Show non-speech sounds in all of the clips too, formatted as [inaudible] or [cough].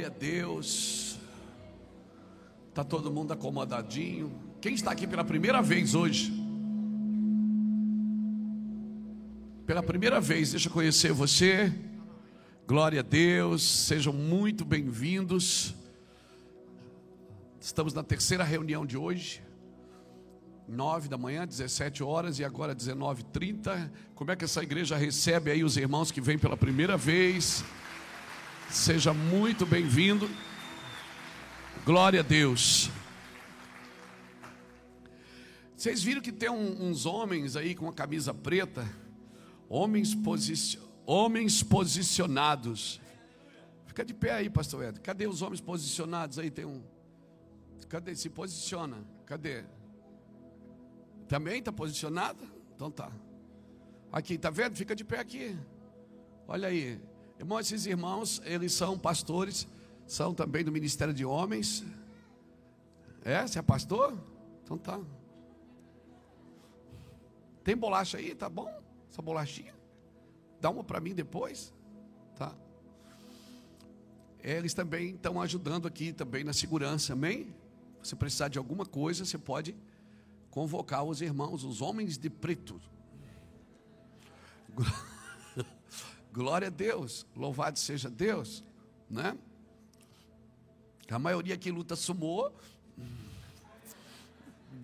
Glória a Deus. Está todo mundo acomodadinho. Quem está aqui pela primeira vez hoje? Pela primeira vez, deixa eu conhecer você. Glória a Deus, sejam muito bem-vindos. Estamos na terceira reunião de hoje. 9 da manhã, 17 horas e agora 19h30. Como é que essa igreja recebe aí os irmãos que vêm pela primeira vez? Seja muito bem-vindo. Glória a Deus. Vocês viram que tem um, uns homens aí com a camisa preta? Homens, posici homens posicionados. Fica de pé aí, pastor Ed. Cadê os homens posicionados aí? Tem um. Cadê? Se posiciona. Cadê? Também está posicionado? Então tá. Aqui, tá vendo? Fica de pé aqui. Olha aí. Irmão, esses irmãos, eles são pastores, são também do Ministério de Homens. É? Você é pastor? Então tá. Tem bolacha aí? Tá bom? Essa bolachinha? Dá uma para mim depois? Tá. Eles também estão ajudando aqui também na segurança, amém? Se precisar de alguma coisa, você pode convocar os irmãos, os homens de preto. [laughs] Glória a Deus, louvado seja Deus, né? A maioria que luta sumou,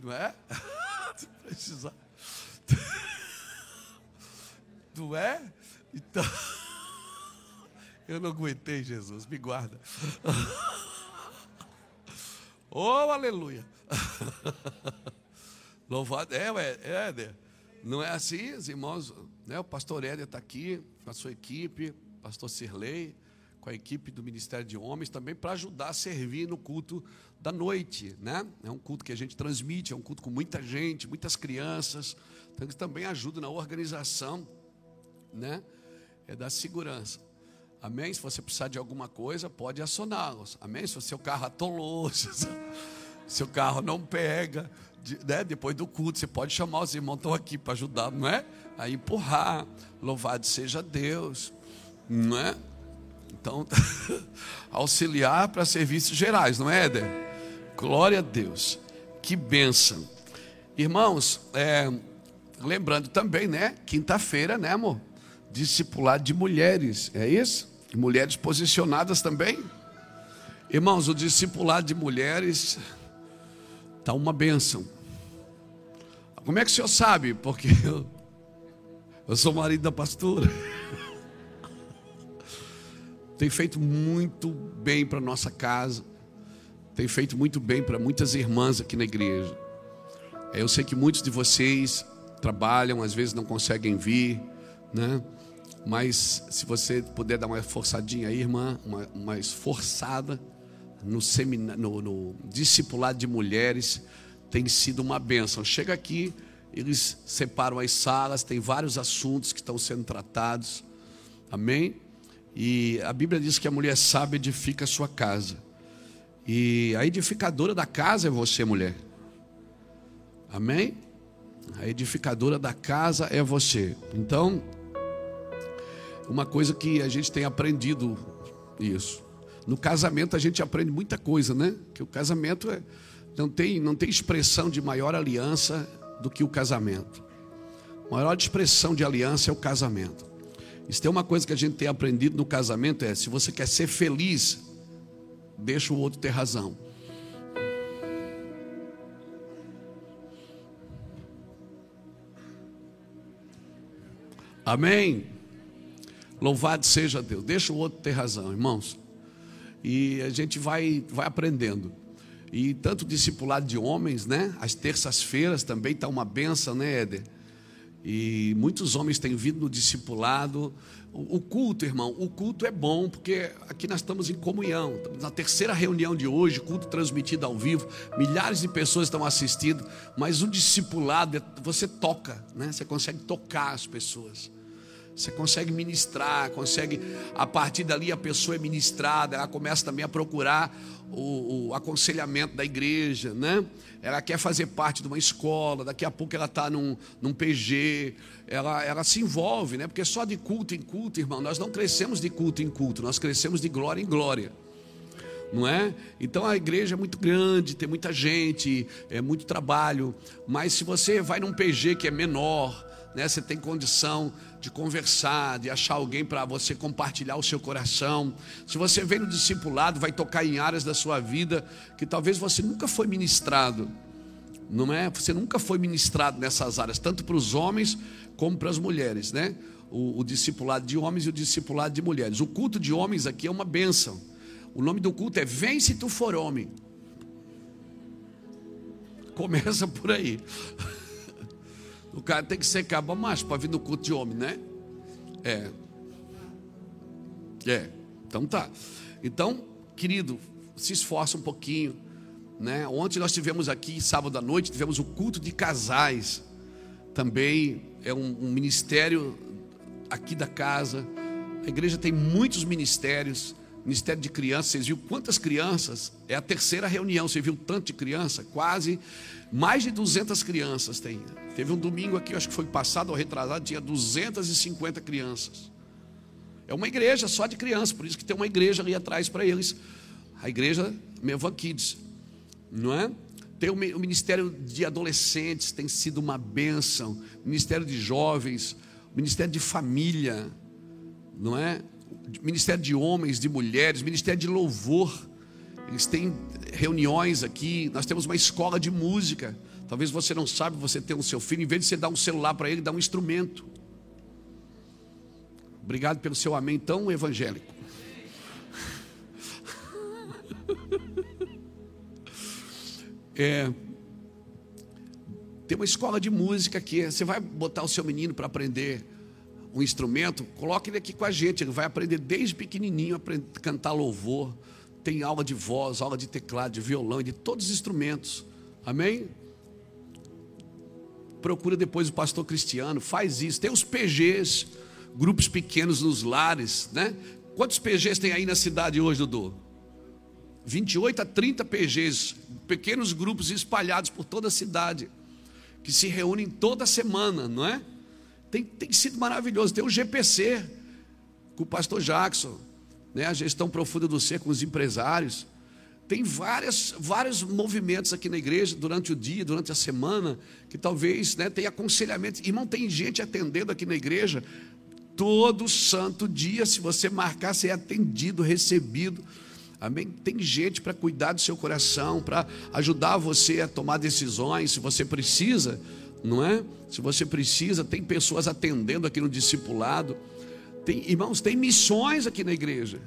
não é? [laughs] Precisa. Não é? Então, [laughs] eu não aguentei, Jesus, me guarda. [laughs] Oh, aleluia. Louvado, é, é, é, não é assim, os irmãos, né? O pastor Éder está aqui, com a sua equipe, pastor Sirley, com a equipe do Ministério de Homens, também para ajudar a servir no culto da noite, né? É um culto que a gente transmite, é um culto com muita gente, muitas crianças, então eles também ajudam na organização, né? É da segurança. Amém? Se você precisar de alguma coisa, pode acioná-los. Amém? Se o seu carro atolou, [laughs] se o seu carro não pega, né? depois do culto, você pode chamar os irmãos, estão aqui para ajudar, não é? A empurrar. Louvado seja Deus, não é? Então, [laughs] auxiliar para serviços gerais, não é, Éder? Glória a Deus, que bênção. Irmãos, é, lembrando também, né? Quinta-feira, né, amor? Discipulado de mulheres, é isso? Mulheres posicionadas também. Irmãos, o discipulado de mulheres está uma bênção. Como é que o senhor sabe? Porque eu, eu sou marido da pastora. Tem feito muito bem para nossa casa. Tem feito muito bem para muitas irmãs aqui na igreja. É, eu sei que muitos de vocês trabalham, às vezes não conseguem vir, né? Mas se você puder dar uma forçadinha aí, irmã, uma, uma esforçada no, seminário, no, no discipulado de mulheres, tem sido uma bênção. Chega aqui, eles separam as salas, tem vários assuntos que estão sendo tratados. Amém? E a Bíblia diz que a mulher sábia edifica a sua casa. E a edificadora da casa é você, mulher. Amém? A edificadora da casa é você. Então, uma coisa que a gente tem aprendido isso. No casamento a gente aprende muita coisa, né? Que o casamento é, não, tem, não tem expressão de maior aliança do que o casamento. A maior expressão de aliança é o casamento. Isso tem uma coisa que a gente tem aprendido no casamento é, se você quer ser feliz, deixa o outro ter razão. Amém? Louvado seja Deus. Deixa o outro ter razão, irmãos. E a gente vai, vai aprendendo. E tanto discipulado de homens, né? As terças-feiras também está uma benção, né, Éder? E muitos homens têm vindo no discipulado. O, culto, irmão, o culto é bom, porque aqui nós estamos em comunhão. Estamos na terceira reunião de hoje, culto transmitido ao vivo. Milhares de pessoas estão assistindo, mas o discipulado, você toca, né? Você consegue tocar as pessoas. Você consegue ministrar, consegue, a partir dali a pessoa é ministrada, ela começa também a procurar o, o, aconselhamento da igreja, né? Ela quer fazer parte de uma escola, daqui a pouco ela está num, num PG, ela, ela se envolve, né? Porque só de culto em culto, irmão, nós não crescemos de culto em culto, nós crescemos de glória em glória. Não é? Então a igreja é muito grande, tem muita gente, é muito trabalho, mas se você vai num PG que é menor, né, você tem condição de conversar, de achar alguém para você compartilhar o seu coração. Se você vem no discipulado, vai tocar em áreas da sua vida que talvez você nunca foi ministrado. Não é? Você nunca foi ministrado nessas áreas, tanto para os homens como para as mulheres, né? O, o discipulado de homens e o discipulado de mulheres. O culto de homens aqui é uma bênção. O nome do culto é Vem se tu for homem. Começa por aí. [laughs] O cara tem que ser cabo macho para vir no culto de homem, né? É. É. Então tá. Então, querido, se esforça um pouquinho. Né? Ontem nós tivemos aqui, sábado à noite, tivemos o culto de casais. Também é um, um ministério aqui da casa. A igreja tem muitos ministérios. Ministério de crianças, vocês viram quantas crianças? É a terceira reunião, você viu tanto de criança? Quase mais de 200 crianças tem. Teve um domingo aqui, acho que foi passado ou retrasado, tinha 250 crianças. É uma igreja só de crianças, por isso que tem uma igreja ali atrás para eles. A igreja Mevan Kids, não é? Tem o ministério de adolescentes, tem sido uma bênção. Ministério de jovens, ministério de família, não é? Ministério de homens, de mulheres, ministério de louvor. Eles têm reuniões aqui. Nós temos uma escola de música. Talvez você não sabe, você tem o seu filho, em vez de você dar um celular para ele, dá um instrumento. Obrigado pelo seu amém tão evangélico. [laughs] É, tem uma escola de música aqui. Você vai botar o seu menino para aprender um instrumento, coloque ele aqui com a gente. Ele vai aprender desde pequenininho a cantar louvor tem aula de voz, aula de teclado, de violão, de todos os instrumentos. Amém? Procura depois o pastor Cristiano, faz isso. Tem os PGs, grupos pequenos nos lares, né? Quantos PGs tem aí na cidade hoje, Dudu? 28 a 30 PGs, pequenos grupos espalhados por toda a cidade, que se reúnem toda semana, não é? Tem, tem sido maravilhoso. Tem o GPC, com o pastor Jackson, né, a gestão profunda do ser com os empresários. Tem várias, vários movimentos aqui na igreja durante o dia, durante a semana, que talvez né, tenha aconselhamento. Irmão, tem gente atendendo aqui na igreja todo santo dia. Se você marcar, você é atendido, recebido. Amém? Tem gente para cuidar do seu coração, para ajudar você a tomar decisões, se você precisa, não é? Se você precisa, tem pessoas atendendo aqui no discipulado. Tem, irmãos, tem missões aqui na igreja.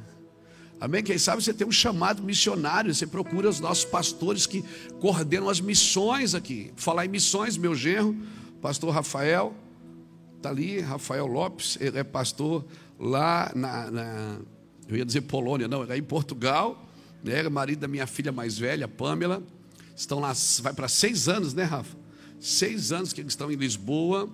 Amém? Quem sabe você tem um chamado missionário, você procura os nossos pastores que coordenam as missões aqui. Falar em missões, meu genro, pastor Rafael, está ali, Rafael Lopes, ele é pastor lá na, na eu ia dizer Polônia, não, é em Portugal, né? É marido da minha filha mais velha, Pamela. Estão lá, vai para seis anos, né, Rafa? Seis anos que eles estão em Lisboa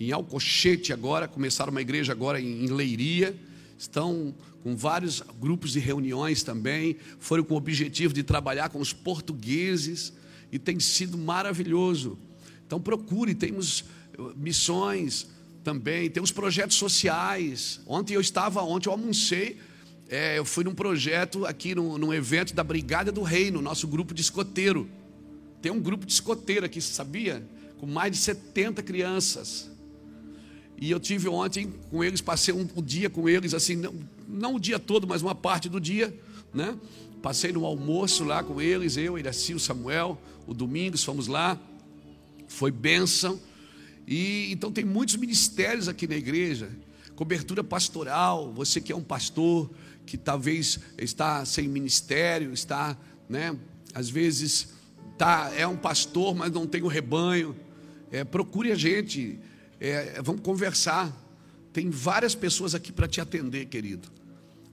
em Alcochete agora, começaram uma igreja agora em Leiria, estão com vários grupos de reuniões também, foram com o objetivo de trabalhar com os portugueses e tem sido maravilhoso. Então procure, temos eh, missões também, temos projetos sociais. Ontem eu estava, ontem eu almocei, é, eu fui num projeto aqui, num, num evento da Brigada do Reino, nosso grupo de escoteiro. Tem um grupo de escoteiro aqui, sabia? Com mais de 70 crianças. E eu tive ontem com eles, passei um, um dia com eles, assim, não, não o dia todo, mas uma parte do dia, né? Passei no almoço lá com eles, eu, Iraci, o Samuel, o Domingos, fomos lá. Foi bênção. E então tem muitos ministérios aqui na igreja, cobertura pastoral, você que é um pastor, que talvez está sem ministério, está, né, às vezes tá, é um pastor, mas não tem o rebanho. É, procure a gente, é, vamos conversar. Tem várias pessoas aqui para te atender, querido.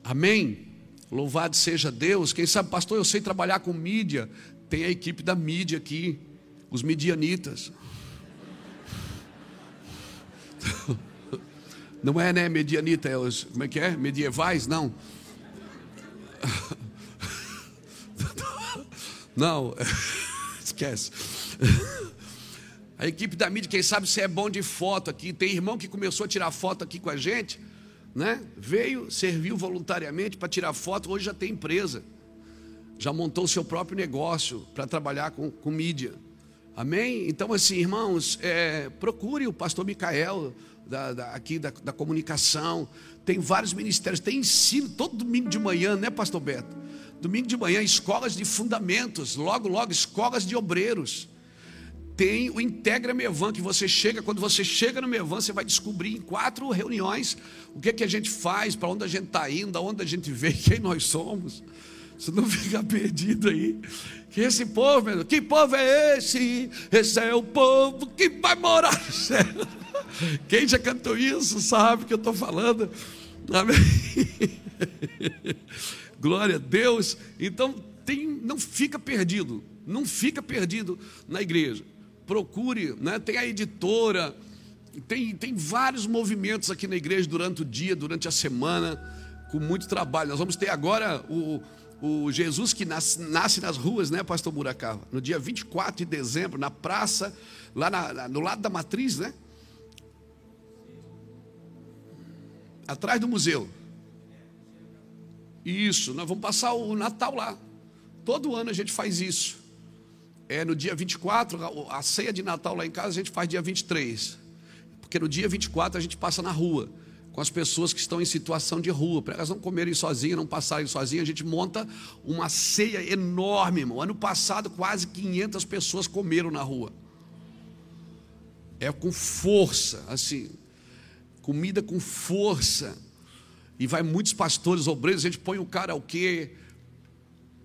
Amém? Louvado seja Deus. Quem sabe, pastor, eu sei trabalhar com mídia. Tem a equipe da mídia aqui, os medianitas. [laughs] Não é, né, medianita, é os, como é que é? Medievais? Não. [laughs] Não, [laughs] esquece. [laughs] A equipe da mídia, quem sabe se é bom de foto aqui. Tem irmão que começou a tirar foto aqui com a gente, né? Veio, serviu voluntariamente para tirar foto, hoje já tem empresa. Já montou o seu próprio negócio para trabalhar com, com mídia. Amém? Então, assim, irmãos, é, procure o pastor Micael, da, da, aqui da, da comunicação. Tem vários ministérios, tem ensino todo domingo de manhã, né, pastor Beto? Domingo de manhã, escolas de fundamentos, logo, logo, escolas de obreiros. Tem o Integra Mevan, que você chega, quando você chega no Mevan, você vai descobrir em quatro reuniões o que, é que a gente faz, para onde a gente está indo, aonde a gente veio, [laughs] quem nós somos. Você não fica perdido aí. Que esse povo, meu, que povo é esse? Esse é o povo que vai morar no céu. [laughs] Quem já cantou isso sabe o que eu estou falando. Amém. [laughs] Glória a Deus. Então, tem, não fica perdido. Não fica perdido na igreja. Procure, né? tem a editora, tem, tem vários movimentos aqui na igreja durante o dia, durante a semana, com muito trabalho. Nós vamos ter agora o, o Jesus que nasce, nasce, nas ruas, né, pastor Buracava? No dia 24 de dezembro, na praça, lá na, no lado da matriz, né? Atrás do museu. Isso, nós vamos passar o Natal lá. Todo ano a gente faz isso. É no dia 24, a ceia de Natal lá em casa a gente faz dia 23. Porque no dia 24 a gente passa na rua com as pessoas que estão em situação de rua, para elas não comerem sozinhas, não passarem sozinhas, a gente monta uma ceia enorme, irmão. Ano passado, quase 500 pessoas comeram na rua. É com força, assim, comida com força. E vai muitos pastores, obreiros, a gente põe o karaokê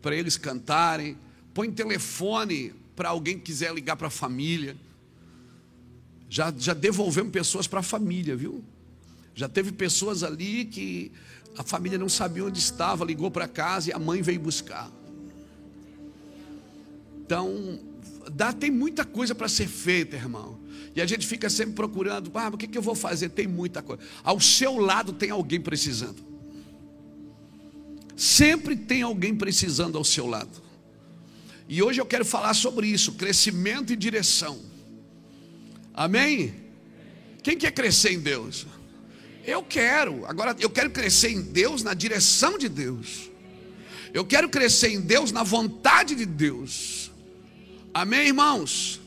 para eles cantarem, põe telefone para alguém que quiser ligar para a família. Já, já devolvemos pessoas para a família, viu? Já teve pessoas ali que a família não sabia onde estava, ligou para casa e a mãe veio buscar. Então, dá, tem muita coisa para ser feita, irmão. E a gente fica sempre procurando, ah, o que, que eu vou fazer? Tem muita coisa. Ao seu lado tem alguém precisando. Sempre tem alguém precisando ao seu lado. E hoje eu quero falar sobre isso: crescimento e direção. Amém? Quem quer crescer em Deus? Eu quero. Agora, eu quero crescer em Deus na direção de Deus. Eu quero crescer em Deus na vontade de Deus. Amém, irmãos?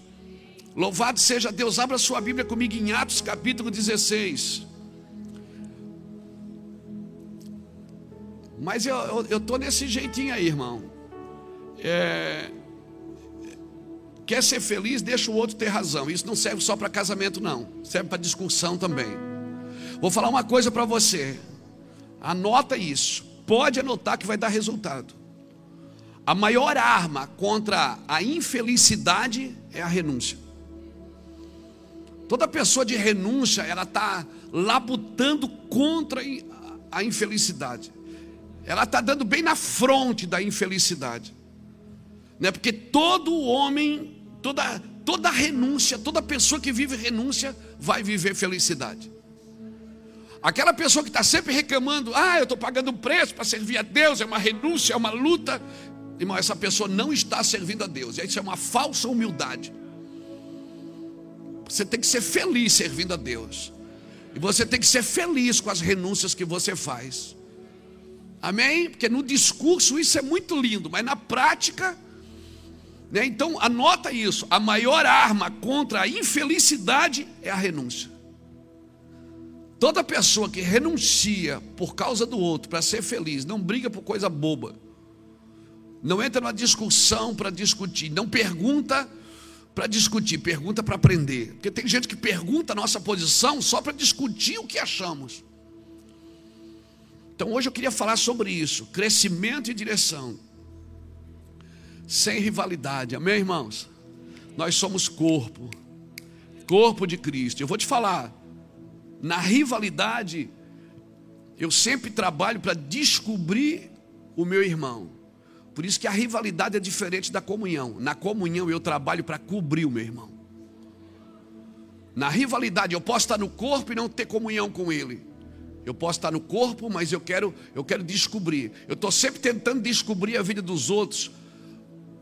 Louvado seja Deus. Abra sua Bíblia comigo em Atos capítulo 16. Mas eu estou nesse jeitinho aí, irmão. É, quer ser feliz, deixa o outro ter razão. Isso não serve só para casamento, não. Serve para discussão também. Vou falar uma coisa para você. Anota isso. Pode anotar que vai dar resultado. A maior arma contra a infelicidade é a renúncia. Toda pessoa de renúncia, ela está labutando contra a infelicidade. Ela está dando bem na fronte da infelicidade. Né? Porque todo homem, toda, toda renúncia, toda pessoa que vive renúncia, vai viver felicidade. Aquela pessoa que está sempre reclamando, ah, eu estou pagando um preço para servir a Deus, é uma renúncia, é uma luta. Irmão, essa pessoa não está servindo a Deus. Isso é uma falsa humildade. Você tem que ser feliz servindo a Deus. E você tem que ser feliz com as renúncias que você faz. Amém? Porque no discurso isso é muito lindo, mas na prática, né? Então anota isso: a maior arma contra a infelicidade é a renúncia. Toda pessoa que renuncia por causa do outro para ser feliz, não briga por coisa boba, não entra numa discussão para discutir, não pergunta para discutir, pergunta para aprender. Porque tem gente que pergunta a nossa posição só para discutir o que achamos. Então hoje eu queria falar sobre isso: crescimento e direção. Sem rivalidade, amém, irmãos? Nós somos corpo, corpo de Cristo. Eu vou te falar, na rivalidade, eu sempre trabalho para descobrir o meu irmão. Por isso que a rivalidade é diferente da comunhão. Na comunhão eu trabalho para cobrir o meu irmão. Na rivalidade eu posso estar no corpo e não ter comunhão com ele. Eu posso estar no corpo, mas eu quero, eu quero descobrir. Eu estou sempre tentando descobrir a vida dos outros.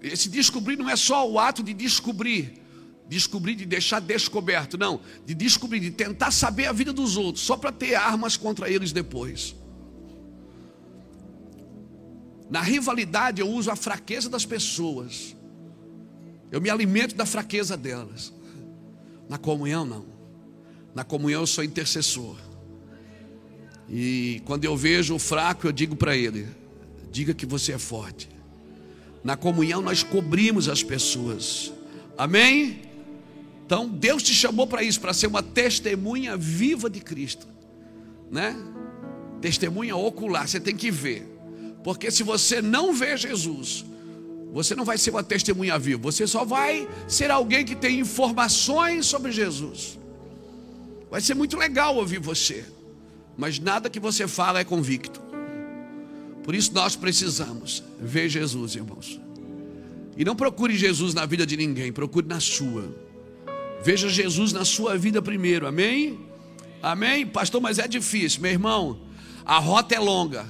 Esse descobrir não é só o ato de descobrir, descobrir de deixar descoberto, não, de descobrir, de tentar saber a vida dos outros, só para ter armas contra eles depois. Na rivalidade eu uso a fraqueza das pessoas. Eu me alimento da fraqueza delas. Na comunhão não. Na comunhão eu sou intercessor. E quando eu vejo o fraco, eu digo para ele: diga que você é forte. Na comunhão nós cobrimos as pessoas. Amém? Então Deus te chamou para isso, para ser uma testemunha viva de Cristo, né? Testemunha ocular, você tem que ver. Porque se você não vê Jesus, você não vai ser uma testemunha viva, você só vai ser alguém que tem informações sobre Jesus. Vai ser muito legal ouvir você, mas nada que você fala é convicto. Por isso nós precisamos ver Jesus, irmãos. E não procure Jesus na vida de ninguém, procure na sua. Veja Jesus na sua vida primeiro, amém? Amém? Pastor, mas é difícil, meu irmão. A rota é longa.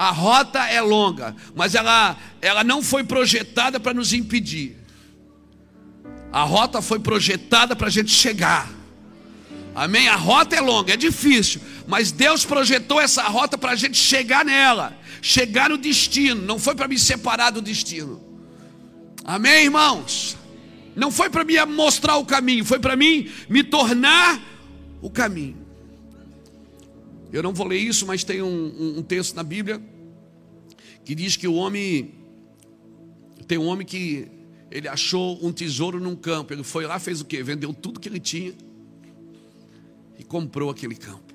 A rota é longa, mas ela, ela não foi projetada para nos impedir. A rota foi projetada para a gente chegar. Amém? A rota é longa, é difícil, mas Deus projetou essa rota para a gente chegar nela, chegar no destino. Não foi para me separar do destino. Amém, irmãos? Não foi para me mostrar o caminho, foi para mim me tornar o caminho. Eu não vou ler isso, mas tem um, um, texto na Bíblia que diz que o homem tem um homem que ele achou um tesouro num campo. Ele foi lá, fez o quê? Vendeu tudo que ele tinha e comprou aquele campo.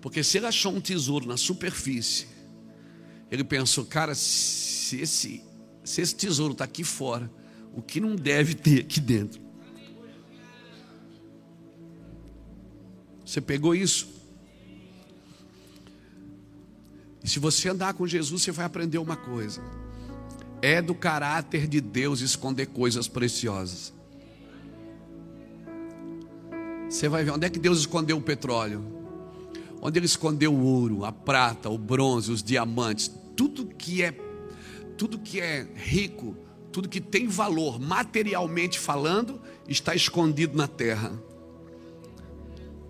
Porque se ele achou um tesouro na superfície, ele pensou, cara, se esse, se esse tesouro está aqui fora, o que não deve ter aqui dentro? Você pegou isso? E se você andar com Jesus, você vai aprender uma coisa: é do caráter de Deus esconder coisas preciosas. Você vai ver onde é que Deus escondeu o petróleo, onde Ele escondeu o ouro, a prata, o bronze, os diamantes, tudo que é, tudo que é rico, tudo que tem valor materialmente falando, está escondido na terra.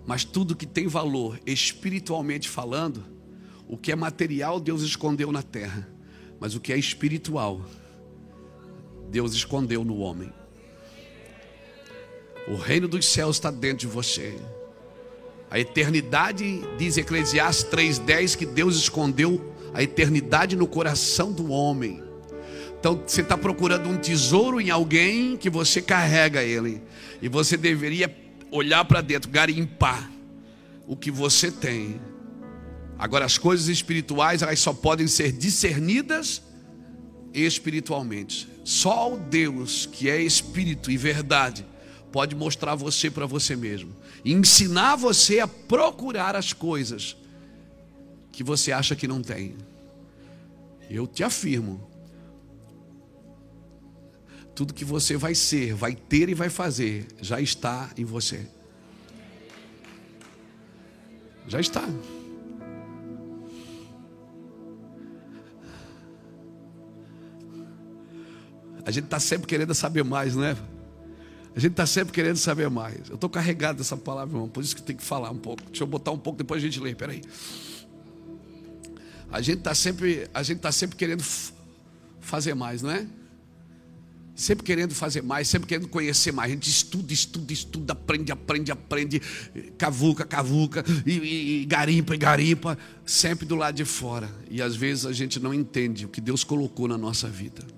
Mas tudo que tem valor espiritualmente falando, o que é material, Deus escondeu na terra, mas o que é espiritual, Deus escondeu no homem. O reino dos céus está dentro de você. A eternidade, diz Eclesiastes 3,10, que Deus escondeu a eternidade no coração do homem. Então você está procurando um tesouro em alguém que você carrega ele. E você deveria olhar para dentro, garimpar o que você tem Agora, as coisas espirituais, elas só podem ser discernidas espiritualmente. Só o Deus, que é espírito e verdade, pode mostrar você para você mesmo. E ensinar você a procurar as coisas que você acha que não tem. Eu te afirmo. Tudo que você vai ser, vai ter e vai fazer, já está em você. Já está. A gente está sempre querendo saber mais, né? A gente está sempre querendo saber mais. Eu estou carregado dessa palavra, irmão, por isso que tem que falar um pouco. Deixa eu botar um pouco, depois a gente lê, peraí. A gente está sempre, a gente tá sempre querendo fazer mais, não é? Sempre querendo fazer mais, sempre querendo conhecer mais. A gente estuda, estuda, estuda, aprende, aprende, aprende, cavuca, cavuca, e, e, e garimpa, e garimpa, sempre do lado de fora. E às vezes a gente não entende o que Deus colocou na nossa vida.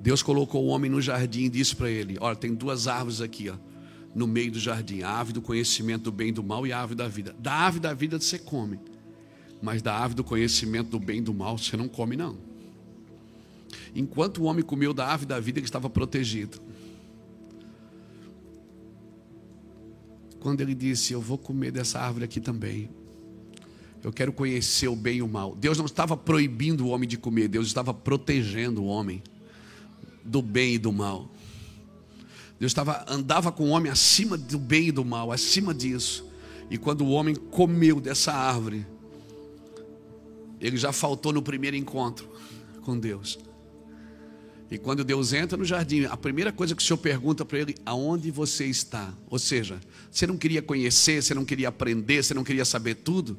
Deus colocou o homem no jardim e disse para ele: Olha, tem duas árvores aqui, ó, no meio do jardim: a árvore do conhecimento do bem e do mal e a árvore da vida. Da árvore da vida você come, mas da árvore do conhecimento do bem e do mal você não come, não. Enquanto o homem comeu da árvore da vida, ele estava protegido. Quando ele disse: Eu vou comer dessa árvore aqui também. Eu quero conhecer o bem e o mal. Deus não estava proibindo o homem de comer, Deus estava protegendo o homem do bem e do mal. Deus estava, andava com o homem acima do bem e do mal, acima disso. E quando o homem comeu dessa árvore, ele já faltou no primeiro encontro com Deus. E quando Deus entra no jardim, a primeira coisa que o Senhor pergunta para ele, aonde você está? Ou seja, você não queria conhecer, você não queria aprender, você não queria saber tudo,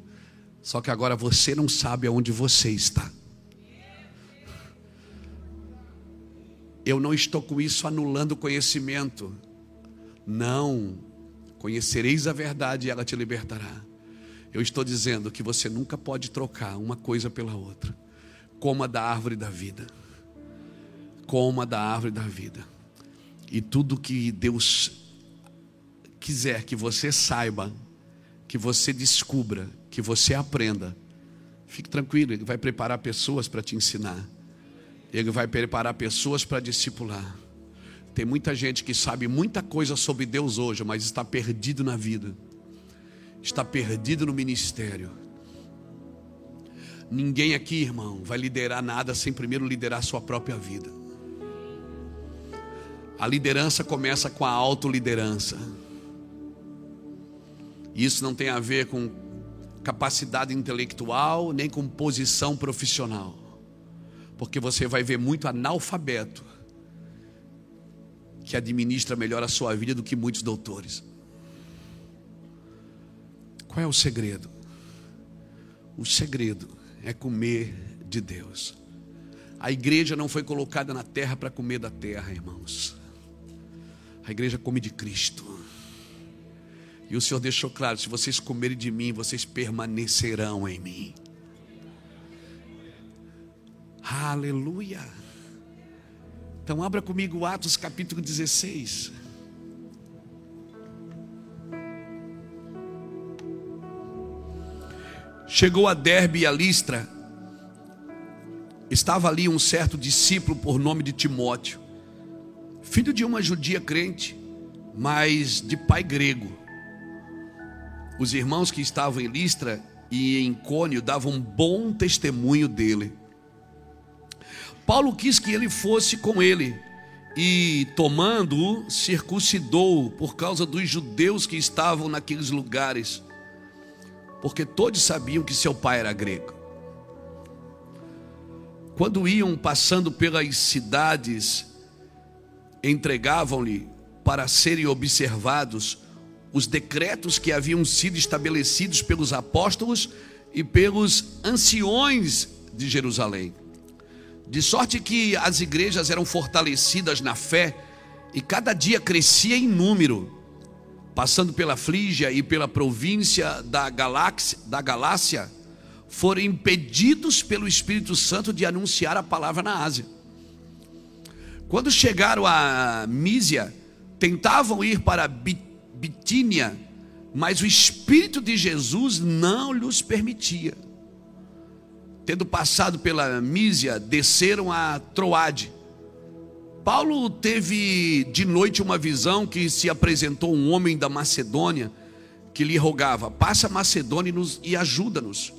só que agora você não sabe aonde você está. Eu não estou com isso anulando o conhecimento. Não. Conhecereis a verdade e ela te libertará. Eu estou dizendo que você nunca pode trocar uma coisa pela outra. Coma da árvore da vida. Coma da árvore da vida. E tudo que Deus quiser que você saiba, que você descubra, que você aprenda, fique tranquilo, Ele vai preparar pessoas para te ensinar. Ele vai preparar pessoas para discipular. Tem muita gente que sabe muita coisa sobre Deus hoje, mas está perdido na vida, está perdido no ministério. Ninguém aqui, irmão, vai liderar nada sem primeiro liderar sua própria vida. A liderança começa com a autoliderança. Isso não tem a ver com capacidade intelectual, nem com posição profissional porque você vai ver muito analfabeto que administra melhor a sua vida do que muitos doutores. Qual é o segredo? O segredo é comer de Deus. A igreja não foi colocada na terra para comer da terra, irmãos. A igreja come de Cristo. E o Senhor deixou claro: se vocês comerem de mim, vocês permanecerão em mim. Aleluia. Então abra comigo Atos capítulo 16. Chegou a Derbe e a Listra. Estava ali um certo discípulo por nome de Timóteo, filho de uma judia crente, mas de pai grego. Os irmãos que estavam em Listra e em Cônio davam bom testemunho dele. Paulo quis que ele fosse com ele e, tomando-o, circuncidou por causa dos judeus que estavam naqueles lugares, porque todos sabiam que seu pai era grego. Quando iam passando pelas cidades, entregavam-lhe para serem observados os decretos que haviam sido estabelecidos pelos apóstolos e pelos anciões de Jerusalém. De sorte que as igrejas eram fortalecidas na fé e cada dia crescia em número, passando pela Frígia e pela província da, Galáxia, da Galácia, foram impedidos pelo Espírito Santo de anunciar a palavra na Ásia. Quando chegaram a Mísia, tentavam ir para Bitínia, mas o Espírito de Jesus não lhes permitia tendo passado pela Mísia, desceram a Troade. Paulo teve de noite uma visão que se apresentou um homem da Macedônia que lhe rogava: passa a Macedônia e ajuda-nos.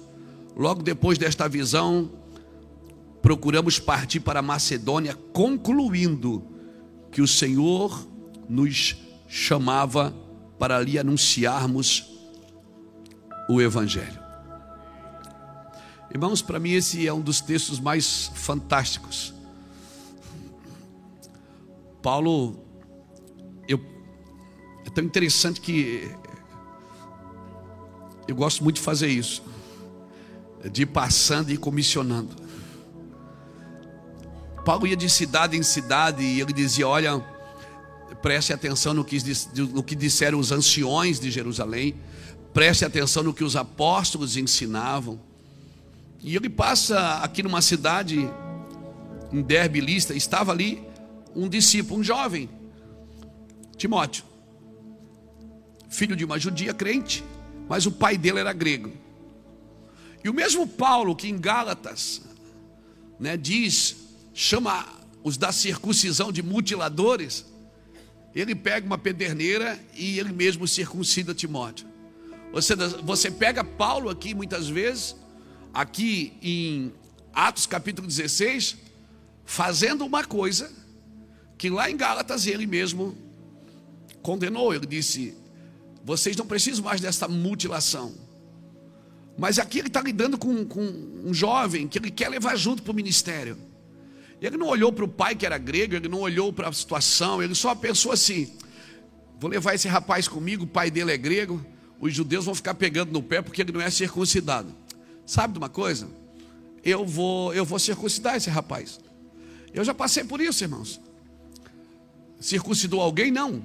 Logo depois desta visão, procuramos partir para a Macedônia, concluindo que o Senhor nos chamava para lhe anunciarmos o Evangelho. Irmãos, para mim esse é um dos textos mais fantásticos. Paulo, eu, é tão interessante que eu gosto muito de fazer isso, de ir passando e comissionando. Paulo ia de cidade em cidade e ele dizia: Olha, preste atenção no que, no que disseram os anciões de Jerusalém, preste atenção no que os apóstolos ensinavam. E ele passa aqui numa cidade, em Derbe Lista, estava ali um discípulo, um jovem, Timóteo, filho de uma judia crente, mas o pai dele era grego. E o mesmo Paulo que em Gálatas né, diz, chama os da circuncisão de mutiladores, ele pega uma pederneira e ele mesmo circuncida Timóteo. Você, você pega Paulo aqui muitas vezes, aqui em Atos capítulo 16, fazendo uma coisa que lá em Gálatas ele mesmo condenou. Ele disse: Vocês não precisam mais dessa mutilação. Mas aqui ele está lidando com, com um jovem que ele quer levar junto para o ministério. Ele não olhou para o pai que era grego, ele não olhou para a situação, ele só pensou assim: vou levar esse rapaz comigo, o pai dele é grego, os judeus vão ficar pegando no pé porque ele não é circuncidado. Sabe de uma coisa? Eu vou, eu vou circuncidar esse rapaz. Eu já passei por isso, irmãos. Circuncidou alguém? Não.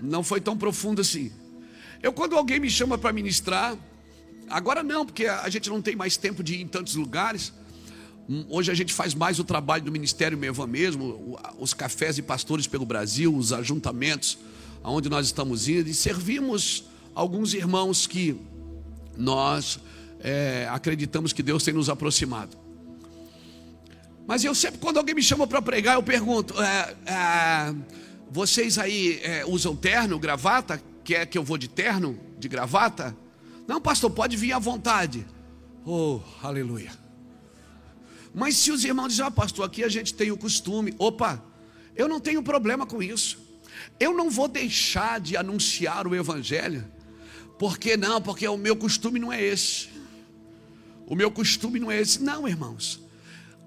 Não foi tão profundo assim. Eu, quando alguém me chama para ministrar, agora não, porque a gente não tem mais tempo de ir em tantos lugares. Hoje a gente faz mais o trabalho do Ministério Meva mesmo, os cafés e pastores pelo Brasil, os ajuntamentos aonde nós estamos indo e servimos alguns irmãos que nós é, acreditamos que Deus tem nos aproximado. Mas eu sempre, quando alguém me chama para pregar, eu pergunto: é, é, vocês aí é, usam terno, gravata? Quer que eu vou de terno, de gravata? Não, pastor, pode vir à vontade. Oh, aleluia. Mas se os irmãos dizem, ah, pastor, aqui a gente tem o costume, opa, eu não tenho problema com isso. Eu não vou deixar de anunciar o Evangelho, porque não, porque o meu costume não é esse. O meu costume não é esse. Não, irmãos.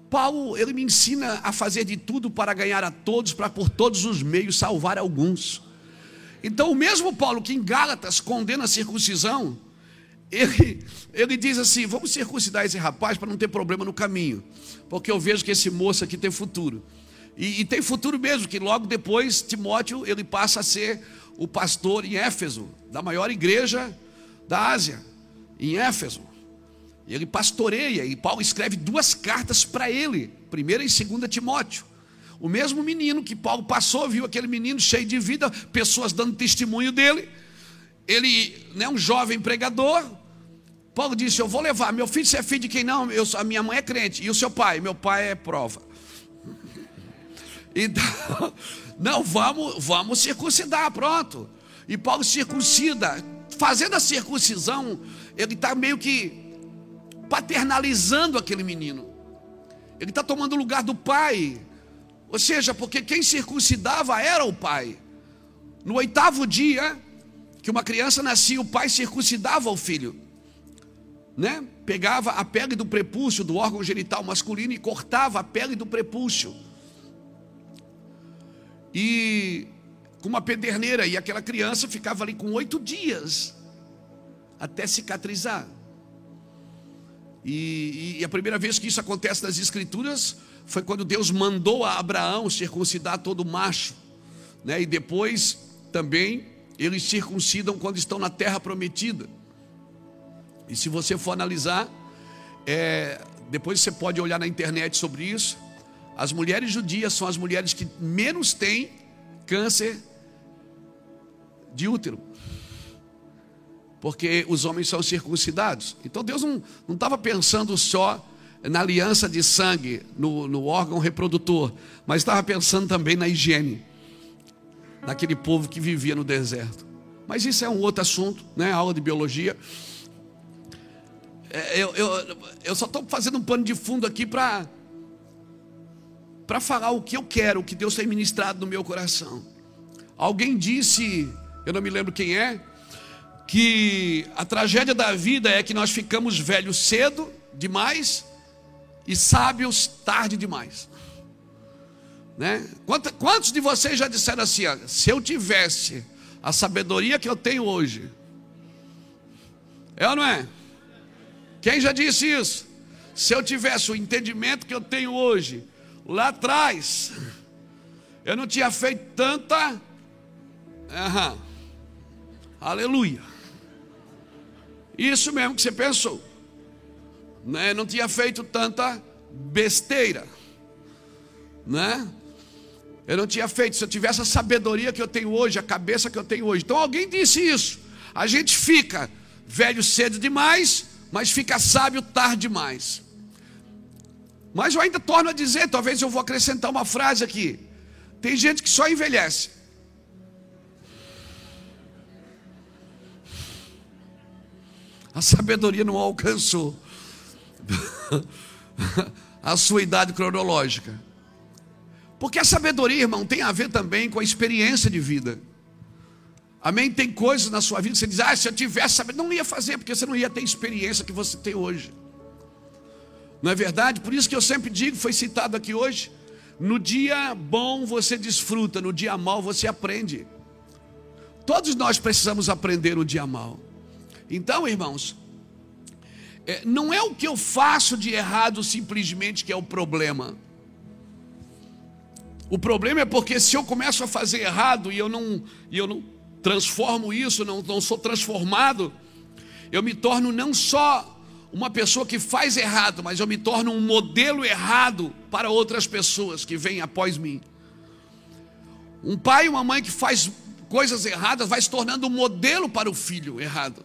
Paulo, ele me ensina a fazer de tudo para ganhar a todos, para por todos os meios salvar alguns. Então, o mesmo Paulo que em Gálatas condena a circuncisão, ele, ele diz assim: vamos circuncidar esse rapaz para não ter problema no caminho, porque eu vejo que esse moço aqui tem futuro. E, e, tem futuro mesmo, que logo depois Timóteo ele passa a ser o pastor em Éfeso, da maior igreja da Ásia, em Éfeso. Ele pastoreia e Paulo escreve duas cartas para ele, primeira e segunda Timóteo. O mesmo menino que Paulo passou, viu aquele menino cheio de vida, pessoas dando testemunho dele ele, né, um jovem pregador, Paulo disse: Eu vou levar, meu filho, você é filho de quem não? Eu, a minha mãe é crente, e o seu pai? Meu pai é prova. [laughs] Então, não, vamos, vamos circuncidar, pronto. E Paulo circuncida, fazendo a circuncisão, ele está meio que paternalizando aquele menino. Ele está tomando o lugar do pai. Ou seja, porque quem circuncidava era o pai. No oitavo dia, que uma criança nascia, o pai circuncidava o filho, né? Pegava a pele do prepúcio do órgão genital masculino e cortava a pele do prepúcio. E com uma pederneira, e aquela criança ficava ali com oito dias até cicatrizar. E, e, a primeira vez que isso acontece nas Escrituras foi quando Deus mandou a Abraão circuncidar todo macho, né? E depois também eles circuncidam quando estão na terra prometida. E se você for analisar, é, depois você pode olhar na internet sobre isso. As mulheres judias são as mulheres que menos têm câncer de útero, porque os homens são circuncidados. Então Deus não estava pensando só na aliança de sangue, no, no órgão reprodutor, mas estava pensando também na higiene daquele povo que vivia no deserto. Mas isso é um outro assunto, né? Aula de biologia. É, eu, eu, eu só estou fazendo um pano de fundo aqui para para falar o que eu quero, o que Deus tem ministrado no meu coração. Alguém disse, eu não me lembro quem é, que a tragédia da vida é que nós ficamos velhos cedo demais e sábios tarde demais. Né? Quantos, de vocês já disseram assim: ó, se eu tivesse a sabedoria que eu tenho hoje, é ou não é? Quem já disse isso? Se eu tivesse o entendimento que eu tenho hoje, lá atrás, eu não tinha feito tanta. Uhum. Aleluia. Isso mesmo que você pensou. Né? Não tinha feito tanta besteira. Né? Eu não tinha feito. Se eu tivesse a sabedoria que eu tenho hoje, a cabeça que eu tenho hoje. Então alguém disse isso. A gente fica velho cedo demais, mas fica sábio tarde demais. Mas eu ainda torno a dizer, talvez eu vou acrescentar uma frase aqui. Tem gente que só envelhece. A sabedoria não alcançou [laughs] a sua idade cronológica. Porque a sabedoria, irmão, tem a ver também com a experiência de vida. Amém? Tem coisas na sua vida que você diz, ah, se eu tivesse sabedoria, não ia fazer, porque você não ia ter experiência que você tem hoje. Não é verdade? Por isso que eu sempre digo, foi citado aqui hoje, no dia bom você desfruta, no dia mal você aprende. Todos nós precisamos aprender no dia mal. Então, irmãos, é, não é o que eu faço de errado simplesmente que é o problema. O problema é porque se eu começo a fazer errado e eu não, e eu não transformo isso, não, não sou transformado, eu me torno não só uma pessoa que faz errado, mas eu me torno um modelo errado para outras pessoas que vêm após mim. Um pai e uma mãe que faz coisas erradas vai se tornando um modelo para o filho errado.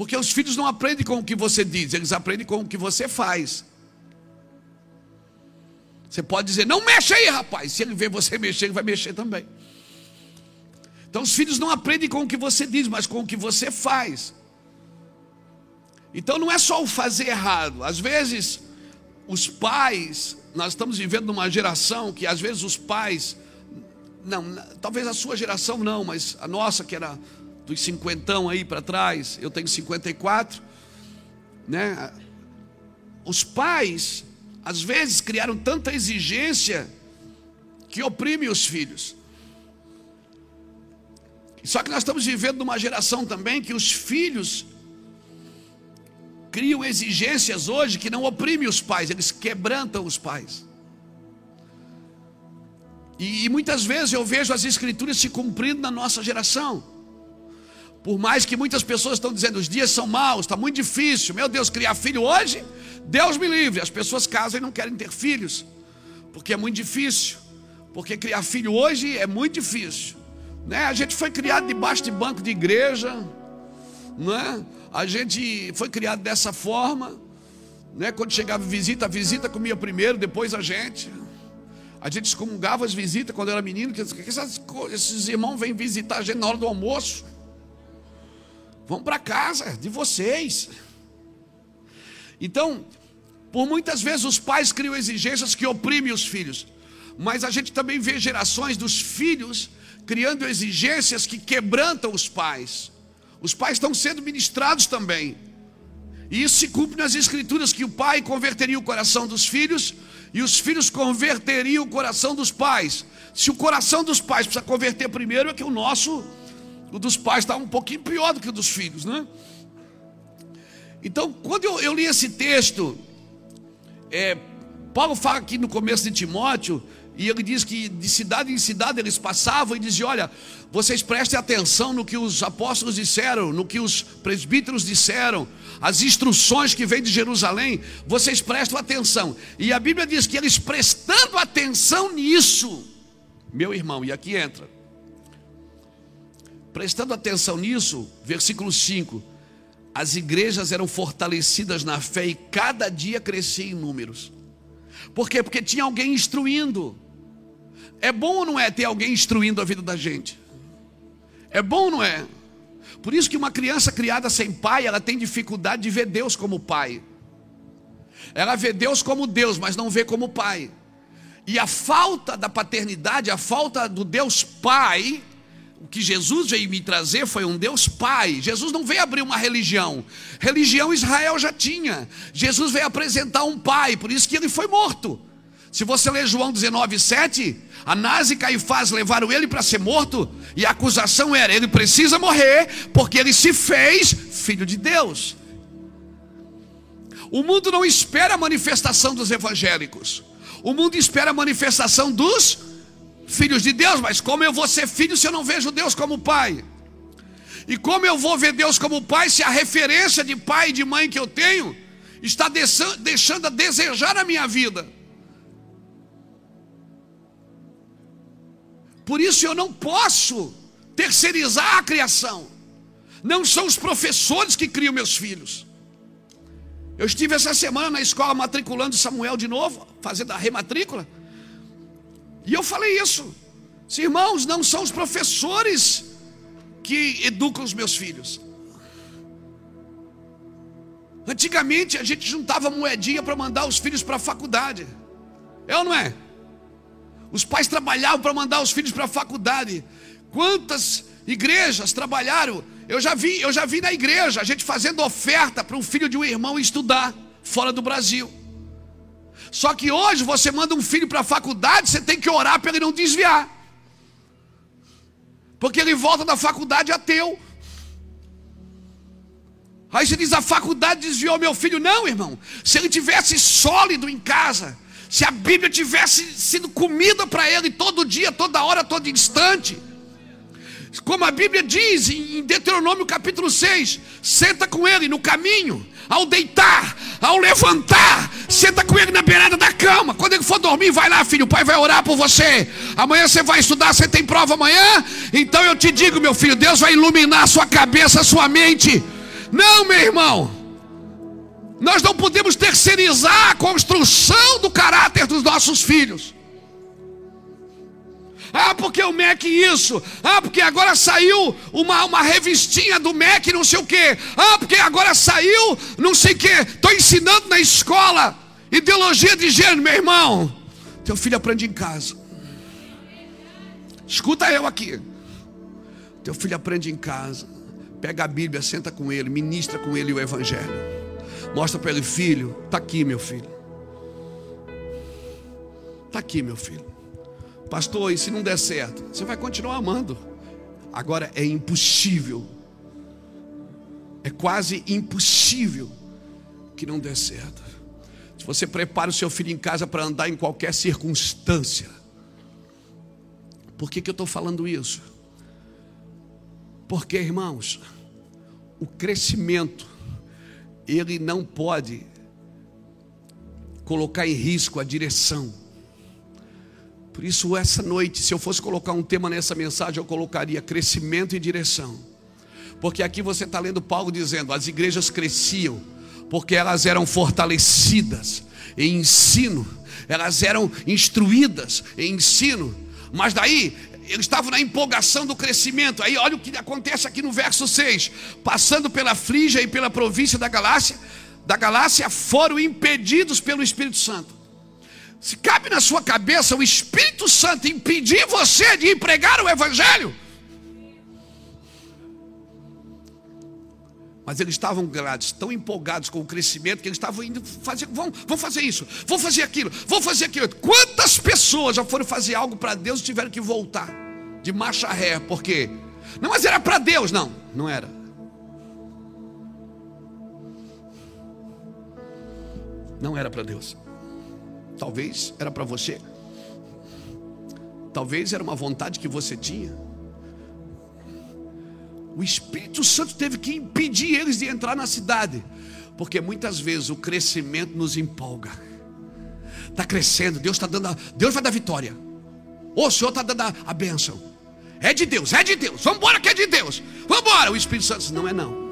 Porque os filhos não aprendem com o que você diz, eles aprendem com o que você faz. Você pode dizer, não mexe aí, rapaz. Se ele ver você mexer, ele vai mexer também. Então os filhos não aprendem com o que você diz, mas com o que você faz. Então não é só o fazer errado. Às vezes, os pais, nós estamos vivendo numa geração que às vezes os pais, não, talvez a sua geração não, mas a nossa que era dos cinquentão aí para trás, eu tenho 54, né? Os pais às vezes criaram tanta exigência que oprime os filhos. Só que nós estamos vivendo numa geração também que os filhos criam exigências hoje que não oprimem os pais, eles quebrantam os pais. E, e muitas vezes eu vejo as escrituras se cumprindo na nossa geração. Por mais que muitas pessoas estão dizendo os dias são maus, está muito difícil. Meu Deus, criar filho hoje Deus me livre, as pessoas casam e não querem ter filhos, porque é muito difícil. Porque criar filho hoje é muito difícil. Né? A gente foi criado debaixo de banco de igreja, né? a gente foi criado dessa forma. Né? Quando chegava visita, a visita comia primeiro, depois a gente. A gente excomungava as visitas quando era menino, que esses, esses irmãos vêm visitar a gente na hora do almoço. Vão para casa de vocês. Então, por muitas vezes os pais criam exigências que oprimem os filhos, mas a gente também vê gerações dos filhos criando exigências que quebrantam os pais. Os pais estão sendo ministrados também. E isso se cumpre nas escrituras que o pai converteria o coração dos filhos e os filhos converteriam o coração dos pais. Se o coração dos pais precisa converter primeiro, é que o nosso, o dos pais está um pouquinho pior do que o dos filhos, né? Então, quando eu, eu li esse texto, é, Paulo fala aqui no começo de Timóteo, e ele diz que de cidade em cidade eles passavam e diziam: Olha, vocês prestem atenção no que os apóstolos disseram, no que os presbíteros disseram, as instruções que vêm de Jerusalém, vocês prestam atenção. E a Bíblia diz que eles prestando atenção nisso, meu irmão, e aqui entra, prestando atenção nisso, versículo 5: as igrejas eram fortalecidas na fé e cada dia crescia em números. Por quê? Porque tinha alguém instruindo. É bom ou não é ter alguém instruindo a vida da gente? É bom ou não é? Por isso que uma criança criada sem pai, ela tem dificuldade de ver Deus como pai. Ela vê Deus como Deus, mas não vê como pai. E a falta da paternidade, a falta do Deus pai, o que Jesus veio me trazer foi um Deus Pai. Jesus não veio abrir uma religião. Religião Israel já tinha. Jesus veio apresentar um Pai, por isso que ele foi morto. Se você ler João 19, 7, Anás e Caifás levaram ele para ser morto, e a acusação era: ele precisa morrer, porque ele se fez filho de Deus. O mundo não espera a manifestação dos evangélicos, o mundo espera a manifestação dos filhos de Deus, mas como eu vou ser filho se eu não vejo Deus como pai? E como eu vou ver Deus como pai se a referência de pai e de mãe que eu tenho está deixando a desejar a minha vida? Por isso eu não posso terceirizar a criação. Não são os professores que criam meus filhos. Eu estive essa semana na escola matriculando Samuel de novo, fazendo a rematrícula. E eu falei isso. Se, irmãos, não são os professores que educam os meus filhos. Antigamente a gente juntava moedinha para mandar os filhos para a faculdade. É ou não é? Os pais trabalhavam para mandar os filhos para a faculdade. Quantas igrejas trabalharam? Eu já vi, eu já vi na igreja a gente fazendo oferta para um filho de um irmão estudar fora do Brasil. Só que hoje você manda um filho para a faculdade, você tem que orar para ele não desviar. Porque ele volta da faculdade ateu. Aí você diz: a faculdade desviou meu filho. Não, irmão. Se ele tivesse sólido em casa, se a Bíblia tivesse sido comida para ele todo dia, toda hora, todo instante. Como a Bíblia diz em Deuteronômio capítulo 6: senta com ele no caminho, ao deitar, ao levantar, senta com ele na beirada da cama. Quando ele for dormir, vai lá, filho, o pai vai orar por você. Amanhã você vai estudar, você tem prova amanhã? Então eu te digo, meu filho, Deus vai iluminar a sua cabeça, a sua mente. Não, meu irmão. Nós não podemos terceirizar a construção do caráter dos nossos filhos. Ah, porque o MEC isso. Ah, porque agora saiu uma, uma revistinha do MEC, não sei o quê. Ah, porque agora saiu não sei o quê. Estou ensinando na escola ideologia de gênero, meu irmão. Teu filho aprende em casa. Escuta eu aqui. Teu filho aprende em casa. Pega a Bíblia, senta com ele, ministra com ele o Evangelho. Mostra para ele, filho, está aqui, meu filho. Está aqui, meu filho. Pastor, e se não der certo? Você vai continuar amando. Agora é impossível. É quase impossível que não dê certo. Se você prepara o seu filho em casa para andar em qualquer circunstância. Por que, que eu estou falando isso? Porque, irmãos, o crescimento, ele não pode colocar em risco a direção. Por isso, essa noite, se eu fosse colocar um tema nessa mensagem, eu colocaria crescimento e direção. Porque aqui você está lendo Paulo dizendo: as igrejas cresciam, porque elas eram fortalecidas em ensino, elas eram instruídas em ensino, mas daí eles estavam na empolgação do crescimento. Aí olha o que acontece aqui no verso 6: passando pela Frígia e pela província da Galácia, da Galácia foram impedidos pelo Espírito Santo. Se cabe na sua cabeça o Espírito Santo impedir você de pregar o Evangelho, Mas eles estavam grandes, tão empolgados com o crescimento que eles estavam indo fazer, vão, vão fazer isso, vão fazer aquilo, vão fazer aquilo. Quantas pessoas já foram fazer algo para Deus e tiveram que voltar de marcha ré, porque não, mas era para Deus, não, não era. Não era para Deus. Talvez era para você. Talvez era uma vontade que você tinha. O Espírito Santo teve que impedir eles de entrar na cidade, porque muitas vezes o crescimento nos empolga. Está crescendo, Deus está dando, a, Deus vai dar vitória. O Senhor está dando a, a bênção. É de Deus, é de Deus. Vamos embora que é de Deus. Vamos embora. O Espírito Santo diz, não é não.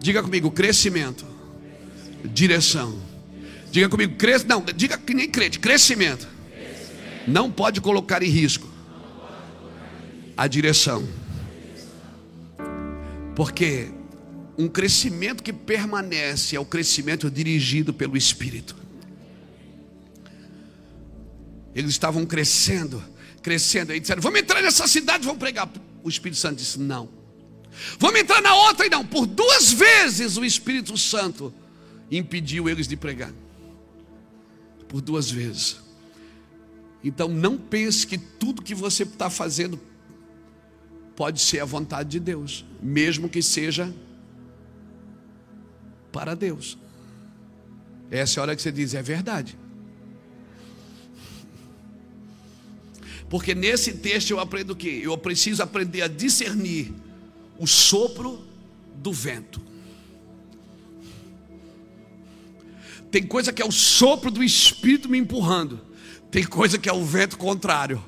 Diga comigo, crescimento, direção. Diga comigo, cres... não, diga que nem crente, crescimento. crescimento. Não pode colocar em risco a direção. Porque um crescimento que permanece é o crescimento dirigido pelo Espírito. Eles estavam crescendo, crescendo. Aí disseram: Vamos entrar nessa cidade, vamos pregar. O Espírito Santo disse: Não. Vamos entrar na outra e não. Por duas vezes o Espírito Santo impediu eles de pregar. Por duas vezes. Então não pense que tudo que você está fazendo pode ser a vontade de Deus, mesmo que seja para Deus. Essa é a hora que você diz, é verdade. Porque nesse texto eu aprendo o que? Eu preciso aprender a discernir o sopro do vento. Tem coisa que é o sopro do Espírito me empurrando, tem coisa que é o vento contrário.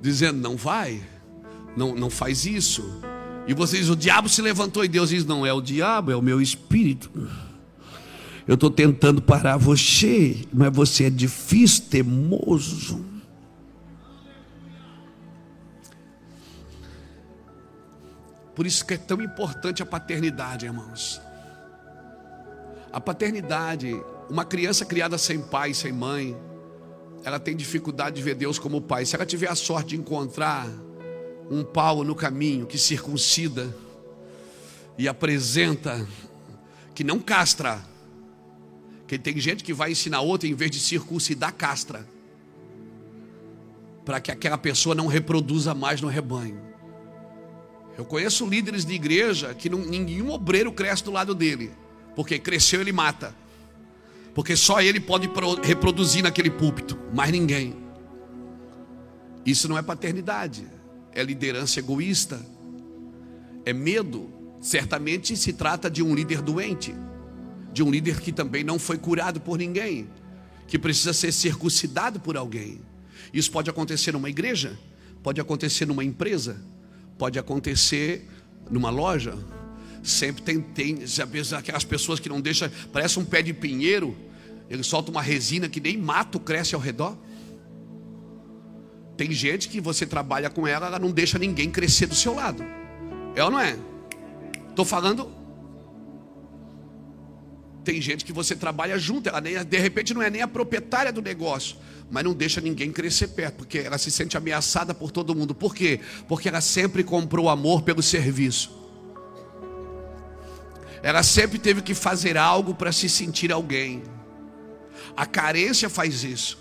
dizendo: não vai, não, não faz isso. E você diz: o diabo se levantou, e Deus diz: não é o diabo, é o meu espírito. Eu estou tentando parar você, mas você é difícil, teimoso. Por isso que é tão importante a paternidade, irmãos. A paternidade, uma criança criada sem pai, sem mãe, ela tem dificuldade de ver Deus como pai. Se ela tiver a sorte de encontrar um pau no caminho que circuncida e apresenta, que não castra, que tem gente que vai ensinar outra em vez de circuncidar, castra, para que aquela pessoa não reproduza mais no rebanho. Eu conheço líderes de igreja que não, nenhum obreiro cresce do lado dele, porque cresceu ele mata, porque só ele pode reproduzir naquele púlpito, mais ninguém. Isso não é paternidade, é liderança egoísta, é medo. Certamente se trata de um líder doente, de um líder que também não foi curado por ninguém, que precisa ser circuncidado por alguém. Isso pode acontecer numa igreja, pode acontecer numa empresa, pode acontecer numa loja. Sempre tem, tem aquelas pessoas que não deixam, parece um pé de pinheiro, ele solta uma resina que nem mato cresce ao redor. Tem gente que você trabalha com ela, ela não deixa ninguém crescer do seu lado. É ou não é? Estou falando. Tem gente que você trabalha junto, ela nem, de repente não é nem a proprietária do negócio, mas não deixa ninguém crescer perto, porque ela se sente ameaçada por todo mundo. Por quê? Porque ela sempre comprou amor pelo serviço. Ela sempre teve que fazer algo para se sentir alguém. A carência faz isso.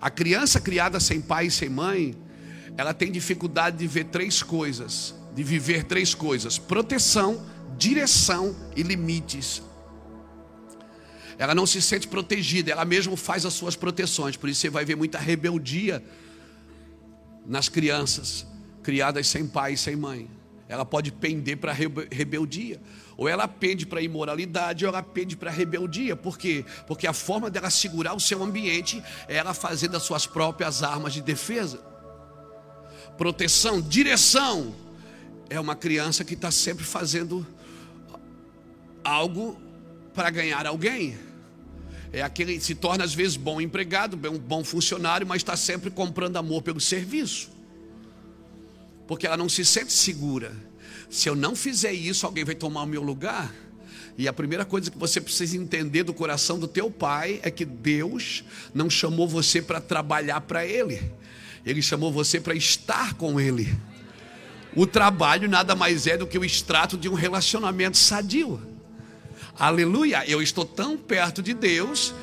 A criança criada sem pai e sem mãe, ela tem dificuldade de ver três coisas, de viver três coisas: proteção, direção e limites. Ela não se sente protegida, ela mesma faz as suas proteções. Por isso você vai ver muita rebeldia nas crianças criadas sem pai e sem mãe. Ela pode pender para rebeldia. Ou ela pende para a imoralidade, ou ela pende para a rebeldia. Por quê? Porque a forma dela segurar o seu ambiente é ela fazendo as suas próprias armas de defesa. Proteção, direção. É uma criança que está sempre fazendo algo para ganhar alguém. É aquele que se torna às vezes bom empregado, um bom funcionário, mas está sempre comprando amor pelo serviço. Porque ela não se sente segura se eu não fizer isso, alguém vai tomar o meu lugar. E a primeira coisa que você precisa entender do coração do teu pai é que Deus não chamou você para trabalhar para Ele, Ele chamou você para estar com Ele. O trabalho nada mais é do que o extrato de um relacionamento sadio. Aleluia! Eu estou tão perto de Deus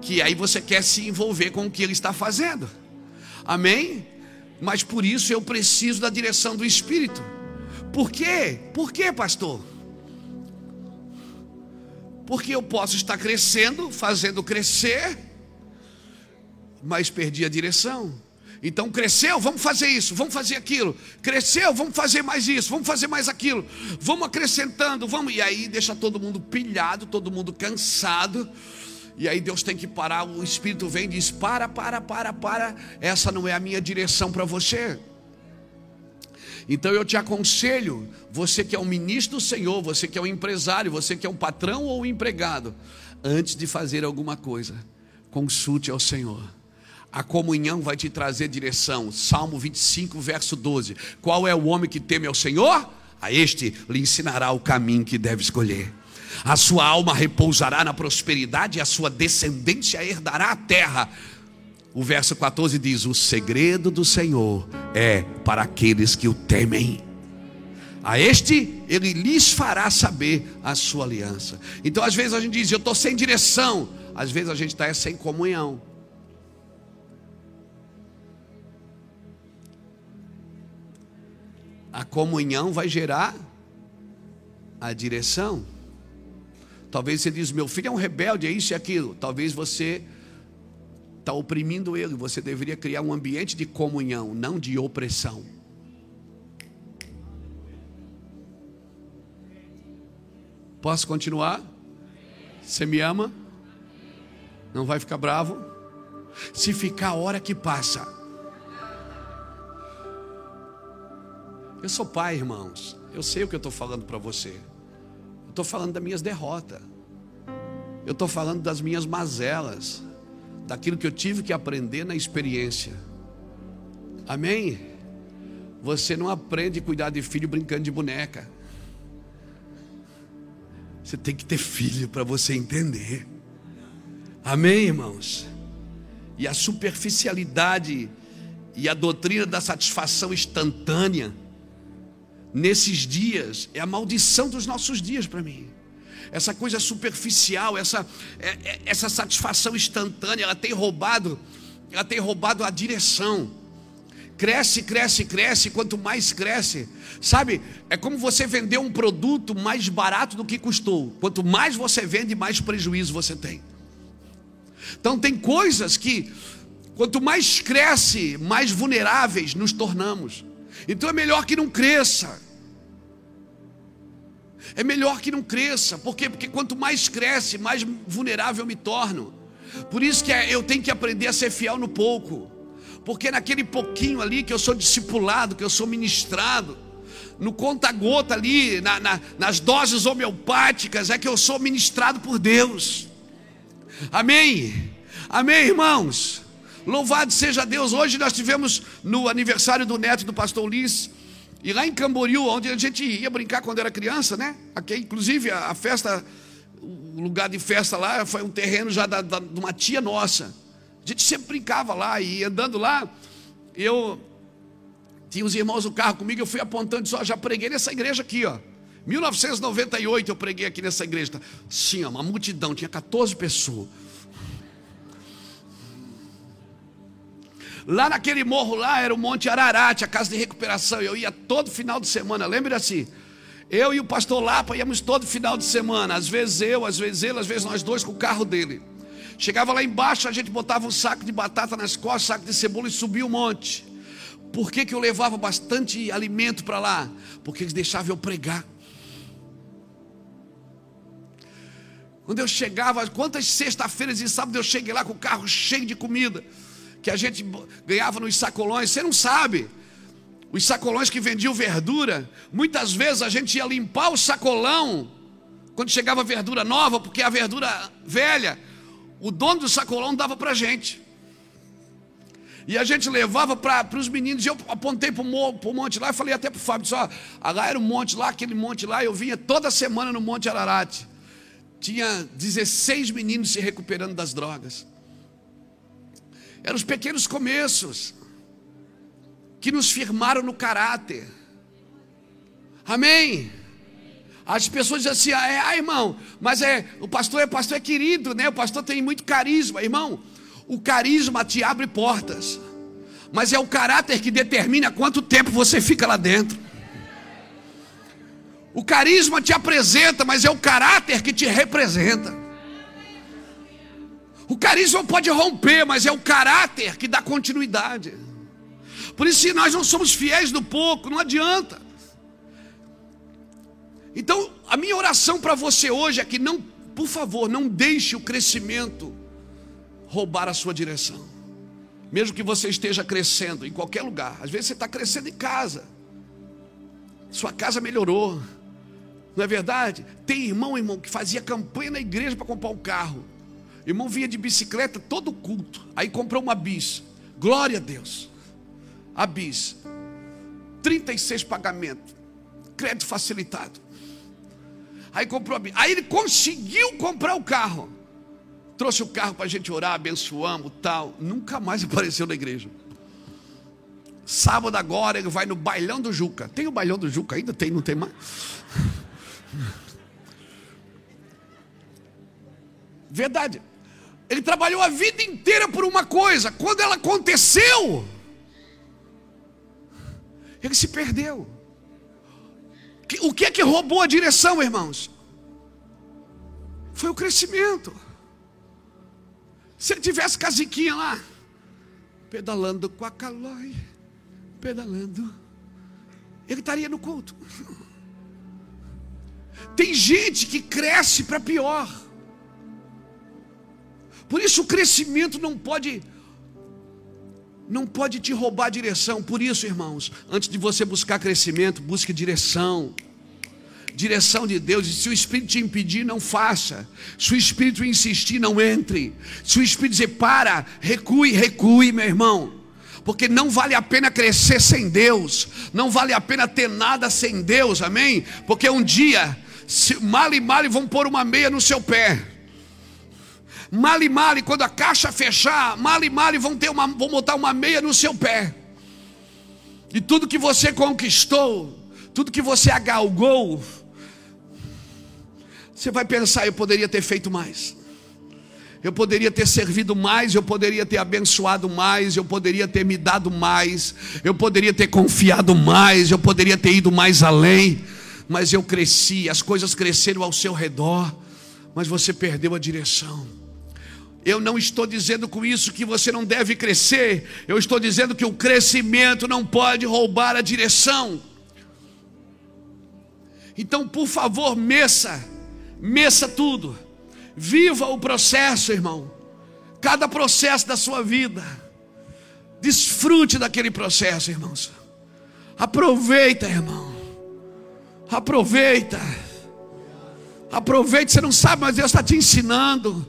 que aí você quer se envolver com o que Ele está fazendo. Amém? Mas por isso eu preciso da direção do Espírito. Por quê? Por quê, pastor? Porque eu posso estar crescendo, fazendo crescer, mas perdi a direção. Então cresceu, vamos fazer isso, vamos fazer aquilo. Cresceu, vamos fazer mais isso, vamos fazer mais aquilo. Vamos acrescentando, vamos. E aí deixa todo mundo pilhado, todo mundo cansado. E aí Deus tem que parar, o Espírito vem e diz: para, para, para, para. Essa não é a minha direção para você. Então eu te aconselho, você que é um ministro do Senhor, você que é um empresário, você que é um patrão ou um empregado, antes de fazer alguma coisa, consulte ao Senhor. A comunhão vai te trazer direção. Salmo 25, verso 12. Qual é o homem que teme ao Senhor? A este lhe ensinará o caminho que deve escolher. A sua alma repousará na prosperidade e a sua descendência herdará a terra. O verso 14 diz: O segredo do Senhor é para aqueles que o temem. A este ele lhes fará saber a sua aliança. Então, às vezes a gente diz: Eu estou sem direção. Às vezes a gente está sem comunhão. A comunhão vai gerar a direção. Talvez você diz: Meu filho é um rebelde, é isso e aquilo. Talvez você está oprimindo ele. Você deveria criar um ambiente de comunhão, não de opressão. Posso continuar? Você me ama? Não vai ficar bravo? Se ficar a hora que passa. Eu sou pai, irmãos. Eu sei o que eu estou falando para você. Eu estou falando das minhas derrotas. Eu estou falando das minhas mazelas. Daquilo que eu tive que aprender na experiência. Amém? Você não aprende a cuidar de filho brincando de boneca. Você tem que ter filho para você entender. Amém, irmãos? E a superficialidade e a doutrina da satisfação instantânea, nesses dias, é a maldição dos nossos dias para mim. Essa coisa superficial, essa, é, é, essa satisfação instantânea, ela tem roubado, ela tem roubado a direção. Cresce, cresce, cresce, quanto mais cresce, sabe? É como você vender um produto mais barato do que custou. Quanto mais você vende, mais prejuízo você tem. Então tem coisas que quanto mais cresce, mais vulneráveis nos tornamos. Então é melhor que não cresça. É melhor que não cresça, por quê? Porque quanto mais cresce, mais vulnerável me torno. Por isso que é, eu tenho que aprender a ser fiel no pouco. Porque naquele pouquinho ali que eu sou discipulado, que eu sou ministrado, no conta-gota ali, na, na, nas doses homeopáticas, é que eu sou ministrado por Deus. Amém? Amém, irmãos? Louvado seja Deus. Hoje nós tivemos no aniversário do neto do pastor Ulisses. E lá em Camboriú, onde a gente ia brincar quando era criança, né? Aqui, inclusive, a, a festa, o lugar de festa lá foi um terreno já da, da, de uma tia nossa. A gente sempre brincava lá e andando lá, eu tinha os irmãos do carro comigo, eu fui apontando e disse, ó, já preguei nessa igreja aqui, ó. 1998 eu preguei aqui nessa igreja. Sim, ó, uma multidão, tinha 14 pessoas. Lá naquele morro lá era o Monte Ararat, a casa de recuperação. Eu ia todo final de semana, lembra assim? Eu e o pastor Lapa íamos todo final de semana. Às vezes eu, às vezes ele, às vezes nós dois com o carro dele. Chegava lá embaixo, a gente botava um saco de batata nas costas, saco de cebola e subia o monte. Por que, que eu levava bastante alimento para lá? Porque eles deixavam eu pregar. Quando eu chegava, quantas sexta-feiras e sábado eu cheguei lá com o carro cheio de comida, que a gente ganhava nos sacolões, você não sabe. Os sacolões que vendiam verdura, muitas vezes a gente ia limpar o sacolão quando chegava verdura nova, porque a verdura velha o dono do sacolão dava para a gente. E a gente levava para os meninos. E eu apontei para o monte lá e falei até para o Fábio: disse, ó, lá era um monte lá, aquele monte lá. Eu vinha toda semana no Monte Ararat. Tinha 16 meninos se recuperando das drogas. Eram os pequenos começos que nos firmaram no caráter. Amém. As pessoas dizem assim, ah, é, ah, irmão, mas é, o pastor é pastor é querido, né? O pastor tem muito carisma, irmão. O carisma te abre portas, mas é o caráter que determina quanto tempo você fica lá dentro. O carisma te apresenta, mas é o caráter que te representa. O carisma pode romper, mas é o caráter que dá continuidade. Por isso, se nós não somos fiéis no pouco, não adianta. Então, a minha oração para você hoje é que não, por favor, não deixe o crescimento roubar a sua direção. Mesmo que você esteja crescendo em qualquer lugar, às vezes você está crescendo em casa, sua casa melhorou, não é verdade? Tem irmão, irmão, que fazia campanha na igreja para comprar um carro. Irmão vinha de bicicleta todo culto, aí comprou uma bis. Glória a Deus. A bis. 36 pagamentos. Crédito facilitado. Aí comprou a Bíblia. Aí ele conseguiu comprar o carro. Trouxe o carro para a gente orar, abençoamos, tal. Nunca mais [laughs] apareceu na igreja. Sábado agora ele vai no bailão do Juca. Tem o bailão do Juca ainda? Tem, não tem mais? [laughs] Verdade. Ele trabalhou a vida inteira por uma coisa. Quando ela aconteceu, ele se perdeu. O que é que roubou a direção, irmãos? Foi o crescimento. Se ele tivesse casiquinha lá, pedalando com a calói, pedalando, ele estaria no culto. Tem gente que cresce para pior. Por isso o crescimento não pode não pode te roubar a direção. Por isso, irmãos, antes de você buscar crescimento, busque direção. Direção de Deus. E se o Espírito te impedir, não faça. Se o Espírito insistir, não entre. Se o Espírito dizer para, recue, recue, meu irmão. Porque não vale a pena crescer sem Deus. Não vale a pena ter nada sem Deus, amém? Porque um dia, mal e mal vão pôr uma meia no seu pé. Mali mali, quando a caixa fechar, mali mali vão ter uma, vão botar uma meia no seu pé. E tudo que você conquistou, tudo que você agalgou, você vai pensar, eu poderia ter feito mais. Eu poderia ter servido mais, eu poderia ter abençoado mais, eu poderia ter me dado mais, eu poderia ter confiado mais, eu poderia ter ido mais além, mas eu cresci, as coisas cresceram ao seu redor, mas você perdeu a direção. Eu não estou dizendo com isso que você não deve crescer, eu estou dizendo que o crescimento não pode roubar a direção. Então, por favor, meça, meça tudo, viva o processo, irmão, cada processo da sua vida, desfrute daquele processo, irmãos. Aproveita, irmão, aproveita, aproveita. Você não sabe, mas Deus está te ensinando.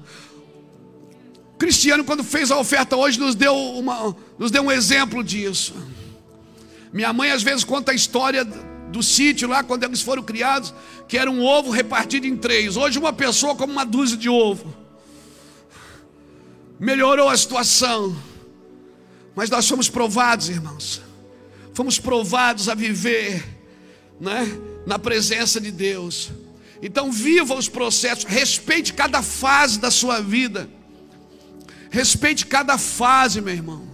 Cristiano, quando fez a oferta hoje, nos deu, uma, nos deu um exemplo disso. Minha mãe às vezes conta a história do sítio lá, quando eles foram criados, que era um ovo repartido em três. Hoje, uma pessoa como uma dúzia de ovo. Melhorou a situação. Mas nós fomos provados, irmãos. Fomos provados a viver né, na presença de Deus. Então, viva os processos, respeite cada fase da sua vida. Respeite cada fase, meu irmão.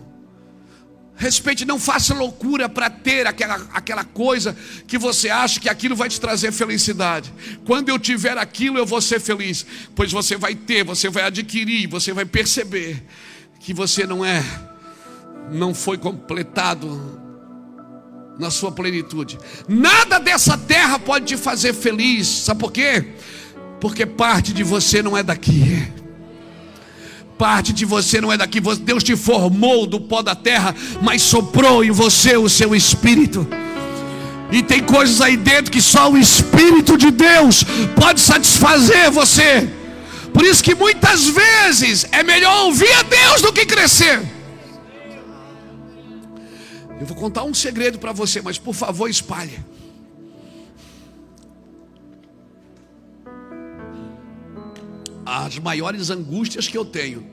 Respeite, não faça loucura para ter aquela, aquela coisa que você acha que aquilo vai te trazer felicidade. Quando eu tiver aquilo, eu vou ser feliz. Pois você vai ter, você vai adquirir, você vai perceber que você não é, não foi completado na sua plenitude. Nada dessa terra pode te fazer feliz. Sabe por quê? Porque parte de você não é daqui parte de você não é daqui. Deus te formou do pó da terra, mas soprou em você o seu espírito. E tem coisas aí dentro que só o Espírito de Deus pode satisfazer você. Por isso que muitas vezes é melhor ouvir a Deus do que crescer. Eu vou contar um segredo para você, mas por favor espalhe. As maiores angústias que eu tenho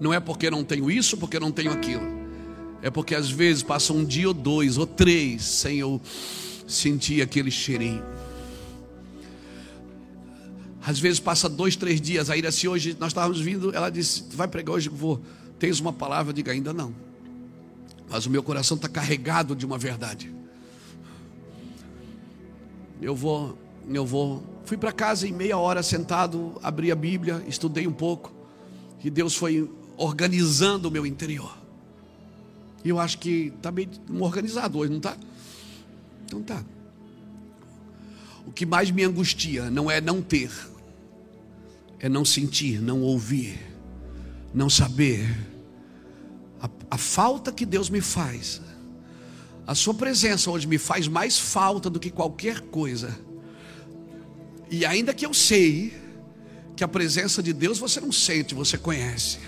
não é porque não tenho isso, porque não tenho aquilo. É porque às vezes passa um dia ou dois ou três sem eu sentir aquele cheirinho. Às vezes passa dois, três dias. Aí se hoje nós estávamos vindo, ela disse: Vai pregar hoje? Vou. Tens uma palavra? Eu digo: Ainda não. Mas o meu coração está carregado de uma verdade. Eu vou, eu vou Fui para casa em meia hora sentado, abri a Bíblia, estudei um pouco, e Deus foi organizando o meu interior. E eu acho que está bem organizado hoje, não está? Então tá. O que mais me angustia não é não ter, é não sentir, não ouvir, não saber. A, a falta que Deus me faz, a Sua presença hoje me faz mais falta do que qualquer coisa e ainda que eu sei que a presença de Deus você não sente, você conhece.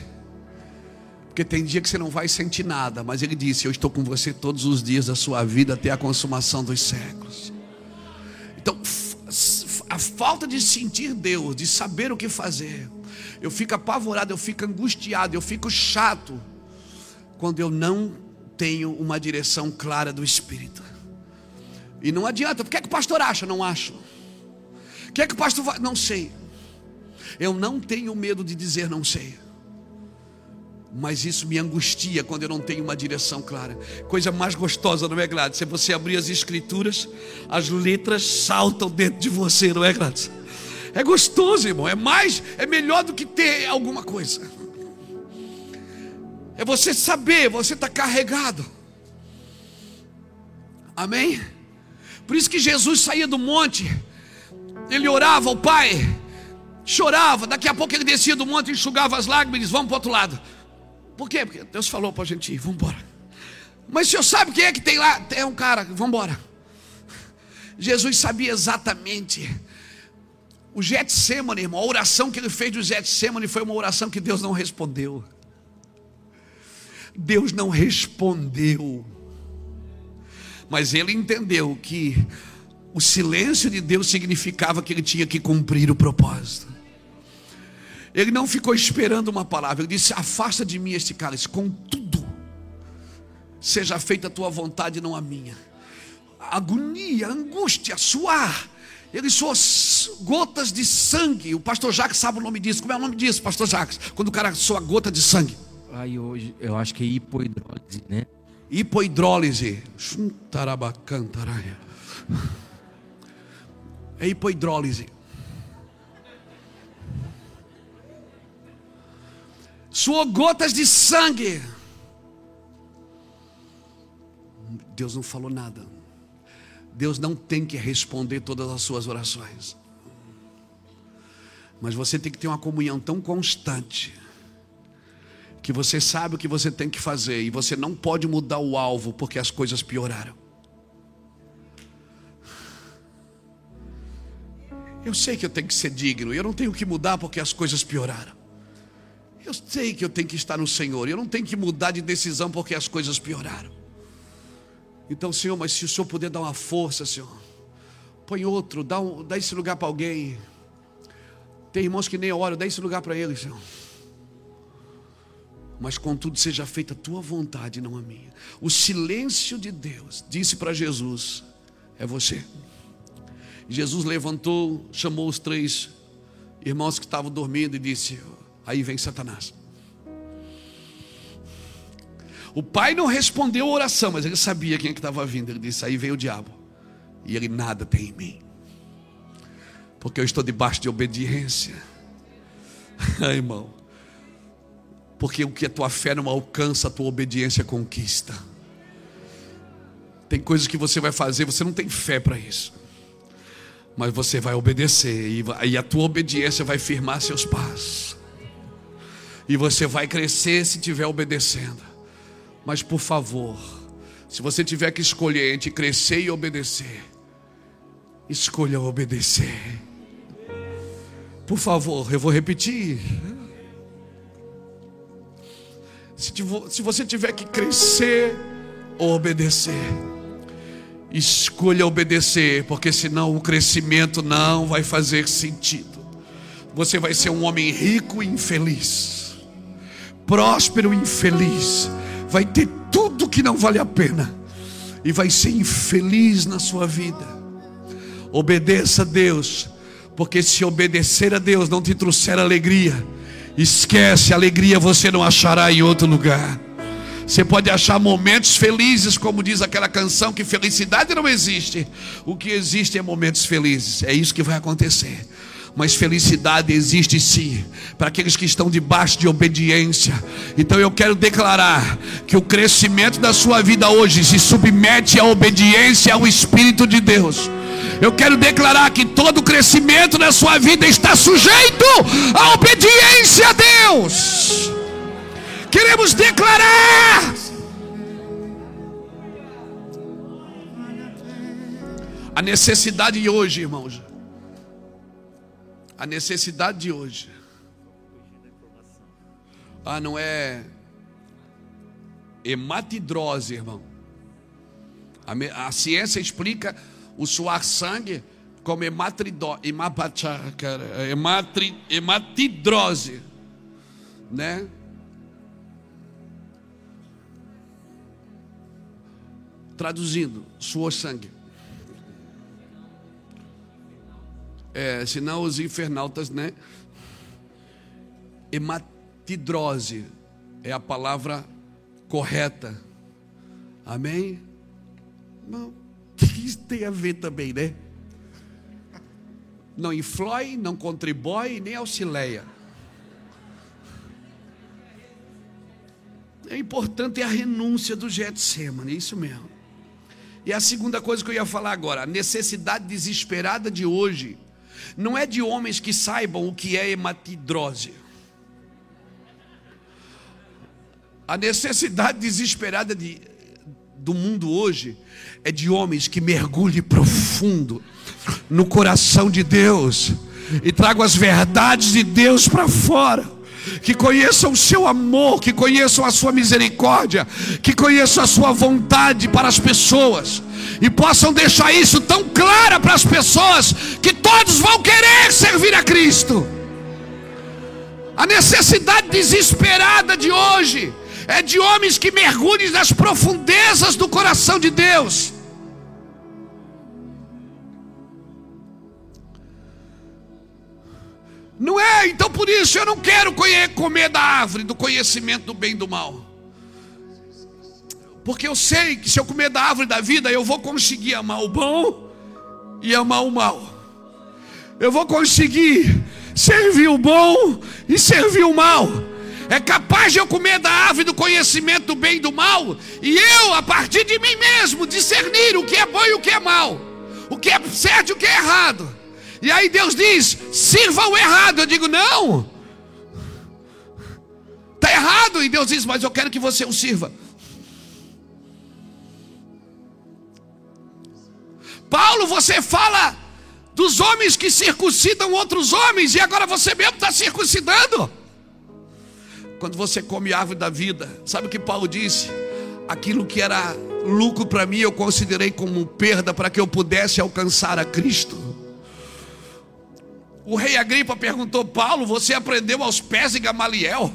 Porque tem dia que você não vai sentir nada, mas ele disse: Eu estou com você todos os dias da sua vida até a consumação dos séculos. Então, a falta de sentir Deus, de saber o que fazer, eu fico apavorado, eu fico angustiado, eu fico chato, quando eu não tenho uma direção clara do Espírito. E não adianta, o que é que o pastor acha? Não acho. Que é que o pastor vai? Não sei. Eu não tenho medo de dizer não sei. Mas isso me angustia quando eu não tenho uma direção clara. Coisa mais gostosa, não é, Gladys? Se você abrir as escrituras, as letras saltam dentro de você, não é, Gladys? É gostoso, irmão. É mais, é melhor do que ter alguma coisa. É você saber, você está carregado. Amém? Por isso que Jesus saía do monte ele orava ao Pai, chorava, daqui a pouco ele descia do monte, enxugava as lágrimas e disse: Vamos para o outro lado. Por quê? Porque Deus falou para a gente ir, vamos embora. Mas o senhor sabe quem é que tem lá? Tem um cara, vamos embora. Jesus sabia exatamente. O Getsemane, irmão, a oração que ele fez do Getsemane foi uma oração que Deus não respondeu. Deus não respondeu. Mas ele entendeu que o silêncio de Deus significava que ele tinha que cumprir o propósito. Ele não ficou esperando uma palavra, ele disse: Afasta de mim este cálice, contudo, seja feita a tua vontade, não a minha. Agonia, angústia, suar. Ele suou gotas de sangue. O pastor Jacques sabe o nome disso. Como é o nome disso, pastor Jacques? Quando o cara soa gota de sangue. Aí hoje eu acho que é hipoidrólise, né? Hipoidrólise. É hipoidrólise. Suou gotas de sangue. Deus não falou nada. Deus não tem que responder todas as suas orações. Mas você tem que ter uma comunhão tão constante que você sabe o que você tem que fazer e você não pode mudar o alvo porque as coisas pioraram. Eu sei que eu tenho que ser digno, eu não tenho que mudar porque as coisas pioraram. Eu sei que eu tenho que estar no Senhor, eu não tenho que mudar de decisão porque as coisas pioraram. Então, Senhor, mas se o Senhor puder dar uma força, Senhor, põe outro, dá, um, dá esse lugar para alguém. Tem irmãos que nem oram, dá esse lugar para eles, Senhor. Mas contudo seja feita a tua vontade, não a minha. O silêncio de Deus disse para Jesus: É você. Jesus levantou, chamou os três irmãos que estavam dormindo e disse: Aí vem Satanás. O pai não respondeu a oração, mas ele sabia quem é que estava vindo. Ele disse: Aí veio o diabo. E ele nada tem em mim. Porque eu estou debaixo de obediência. ah, [laughs] irmão. Porque o que a tua fé não alcança, a tua obediência conquista. Tem coisas que você vai fazer, você não tem fé para isso. Mas você vai obedecer, e a tua obediência vai firmar seus passos. E você vai crescer se estiver obedecendo. Mas por favor, se você tiver que escolher entre crescer e obedecer, escolha obedecer. Por favor, eu vou repetir. Se você tiver que crescer ou obedecer, escolha obedecer, porque senão o crescimento não vai fazer sentido. Você vai ser um homem rico e infeliz, próspero e infeliz vai ter tudo que não vale a pena e vai ser infeliz na sua vida. Obedeça a Deus, porque se obedecer a Deus não te trouxer alegria, esquece, alegria você não achará em outro lugar. Você pode achar momentos felizes, como diz aquela canção, que felicidade não existe. O que existe é momentos felizes. É isso que vai acontecer mas felicidade existe sim para aqueles que estão debaixo de obediência. Então eu quero declarar que o crescimento da sua vida hoje se submete à obediência ao Espírito de Deus. Eu quero declarar que todo crescimento na sua vida está sujeito à obediência a Deus. Queremos declarar. A necessidade de hoje, irmãos, a necessidade de hoje. Ah, não é hematidrose, irmão. A, a ciência explica o suar sangue como hematridose, hematri, hematidrose, né? Traduzindo, suor sangue. É, senão os infernautas, né? Hematidrose é a palavra correta. Amém? Não, [laughs] isso tem a ver também, né? Não influi, não contribui, nem auxilia. É importante a renúncia do Getsemane, é isso mesmo. E a segunda coisa que eu ia falar agora, a necessidade desesperada de hoje não é de homens que saibam o que é hematidrose. A necessidade desesperada de, do mundo hoje é de homens que mergulhem profundo no coração de Deus e tragam as verdades de Deus para fora que conheçam o seu amor, que conheçam a sua misericórdia, que conheçam a sua vontade para as pessoas e possam deixar isso tão clara para as pessoas que todos vão querer servir a Cristo. A necessidade desesperada de hoje é de homens que mergulhem nas profundezas do coração de Deus. Não é? Então por isso eu não quero comer da árvore do conhecimento do bem e do mal. Porque eu sei que se eu comer da árvore da vida, eu vou conseguir amar o bom e amar o mal. Eu vou conseguir servir o bom e servir o mal. É capaz de eu comer da árvore do conhecimento do bem e do mal, e eu, a partir de mim mesmo, discernir o que é bom e o que é mal, o que é certo e o que é errado. E aí Deus diz: sirva o errado. Eu digo: não, está errado. E Deus diz: mas eu quero que você o sirva. Paulo, você fala dos homens que circuncidam outros homens, e agora você mesmo está circuncidando. Quando você come árvore da vida, sabe o que Paulo disse? Aquilo que era lucro para mim, eu considerei como perda para que eu pudesse alcançar a Cristo. O rei Agripa perguntou: Paulo, você aprendeu aos pés de Gamaliel?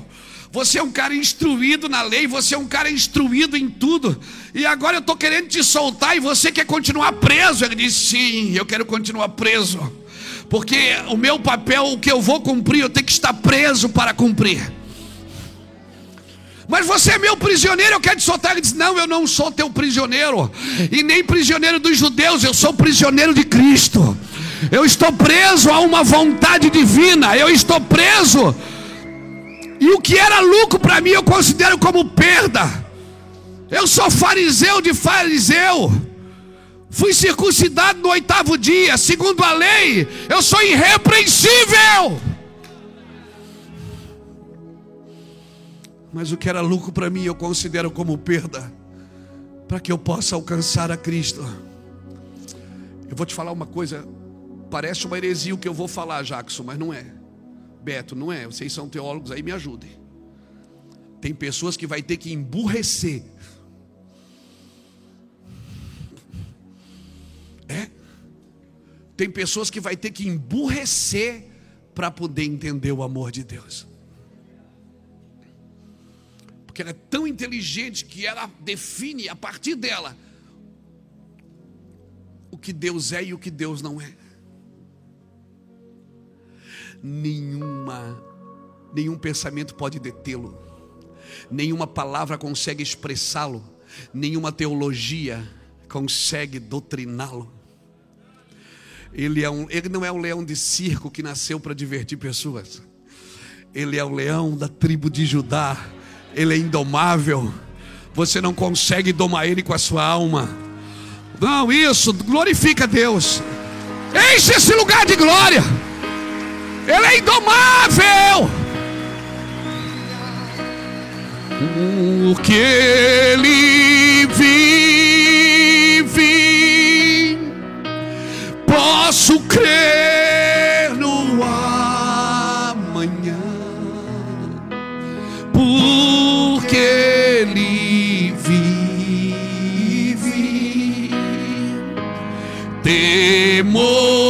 Você é um cara instruído na lei, você é um cara instruído em tudo. E agora eu estou querendo te soltar e você quer continuar preso. Ele disse: Sim, eu quero continuar preso. Porque o meu papel, o que eu vou cumprir, eu tenho que estar preso para cumprir. Mas você é meu prisioneiro, eu quero te soltar. Ele disse: Não, eu não sou teu prisioneiro, e nem prisioneiro dos judeus, eu sou prisioneiro de Cristo. Eu estou preso a uma vontade divina. Eu estou preso. E o que era lucro para mim eu considero como perda. Eu sou fariseu de fariseu. Fui circuncidado no oitavo dia. Segundo a lei, eu sou irrepreensível. Mas o que era lucro para mim eu considero como perda. Para que eu possa alcançar a Cristo. Eu vou te falar uma coisa Parece uma heresia o que eu vou falar, Jackson, mas não é. Beto, não é. Vocês são teólogos aí, me ajudem. Tem pessoas que vai ter que emburrecer. É? Tem pessoas que vai ter que emburrecer para poder entender o amor de Deus. Porque ela é tão inteligente que ela define a partir dela o que Deus é e o que Deus não é nenhuma, nenhum pensamento pode detê-lo, nenhuma palavra consegue expressá-lo, nenhuma teologia consegue doutriná-lo. Ele, é um, ele não é um leão de circo que nasceu para divertir pessoas. Ele é o leão da tribo de Judá. Ele é indomável. Você não consegue domar ele com a sua alma. Não, isso, glorifica Deus. Enche esse lugar de glória. Ele é indomável. O que ele vive, posso crer no amanhã, porque ele vive. Temor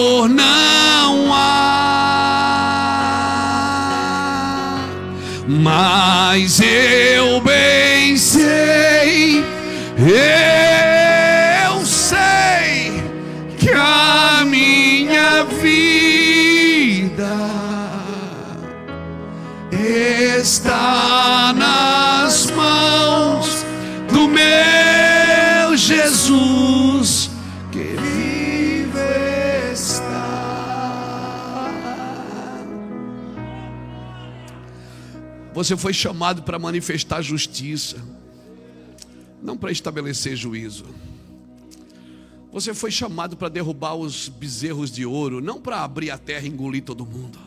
mas eu bem Você foi chamado para manifestar justiça, não para estabelecer juízo. Você foi chamado para derrubar os bezerros de ouro, não para abrir a terra e engolir todo mundo.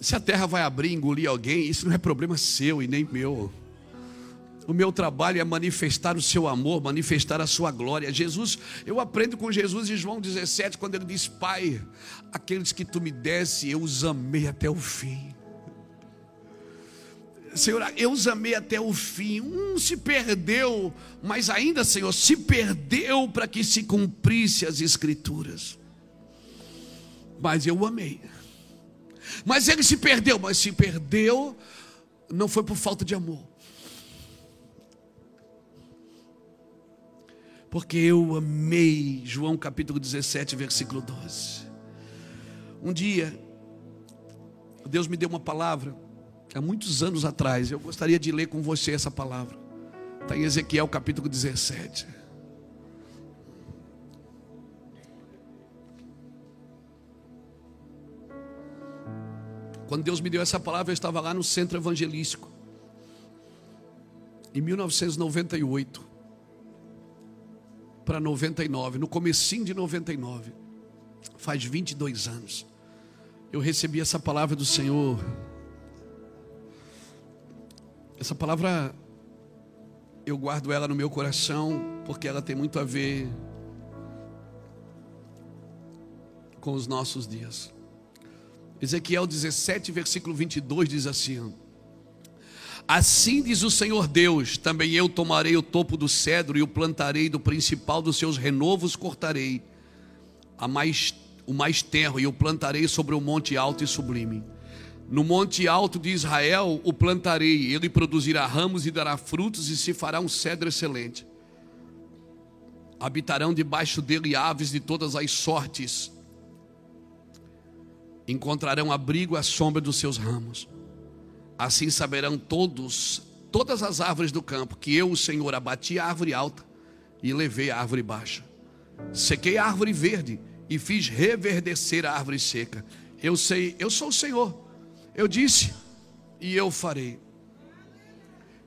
Se a terra vai abrir e engolir alguém, isso não é problema seu e nem meu. O meu trabalho é manifestar o seu amor, manifestar a sua glória. Jesus, eu aprendo com Jesus em João 17, quando ele diz: Pai, aqueles que tu me desse, eu os amei até o fim. Senhor, eu os amei até o fim. Um se perdeu, mas ainda, Senhor, se perdeu para que se cumprisse as Escrituras. Mas eu o amei. Mas ele se perdeu, mas se perdeu, não foi por falta de amor. Porque eu amei, João capítulo 17, versículo 12. Um dia, Deus me deu uma palavra há muitos anos atrás. Eu gostaria de ler com você essa palavra. Está em Ezequiel capítulo 17. Quando Deus me deu essa palavra, eu estava lá no centro evangelístico. Em 1998 para 99, no comecinho de 99. Faz 22 anos. Eu recebi essa palavra do Senhor essa palavra eu guardo ela no meu coração porque ela tem muito a ver com os nossos dias. Ezequiel 17, versículo 22 diz assim: Assim diz o Senhor Deus: também eu tomarei o topo do cedro e o plantarei do principal dos seus renovos cortarei, a mais, o mais terro, e o plantarei sobre o monte alto e sublime no monte alto de Israel o plantarei, ele produzirá ramos e dará frutos, e se fará um cedro excelente. Habitarão debaixo dele aves de todas as sortes, encontrarão abrigo à sombra dos seus ramos. Assim saberão todos, todas as árvores do campo, que eu, o Senhor, abati a árvore alta e levei a árvore baixa. Sequei a árvore verde e fiz reverdecer a árvore seca. Eu sei, eu sou o Senhor eu disse, e eu farei.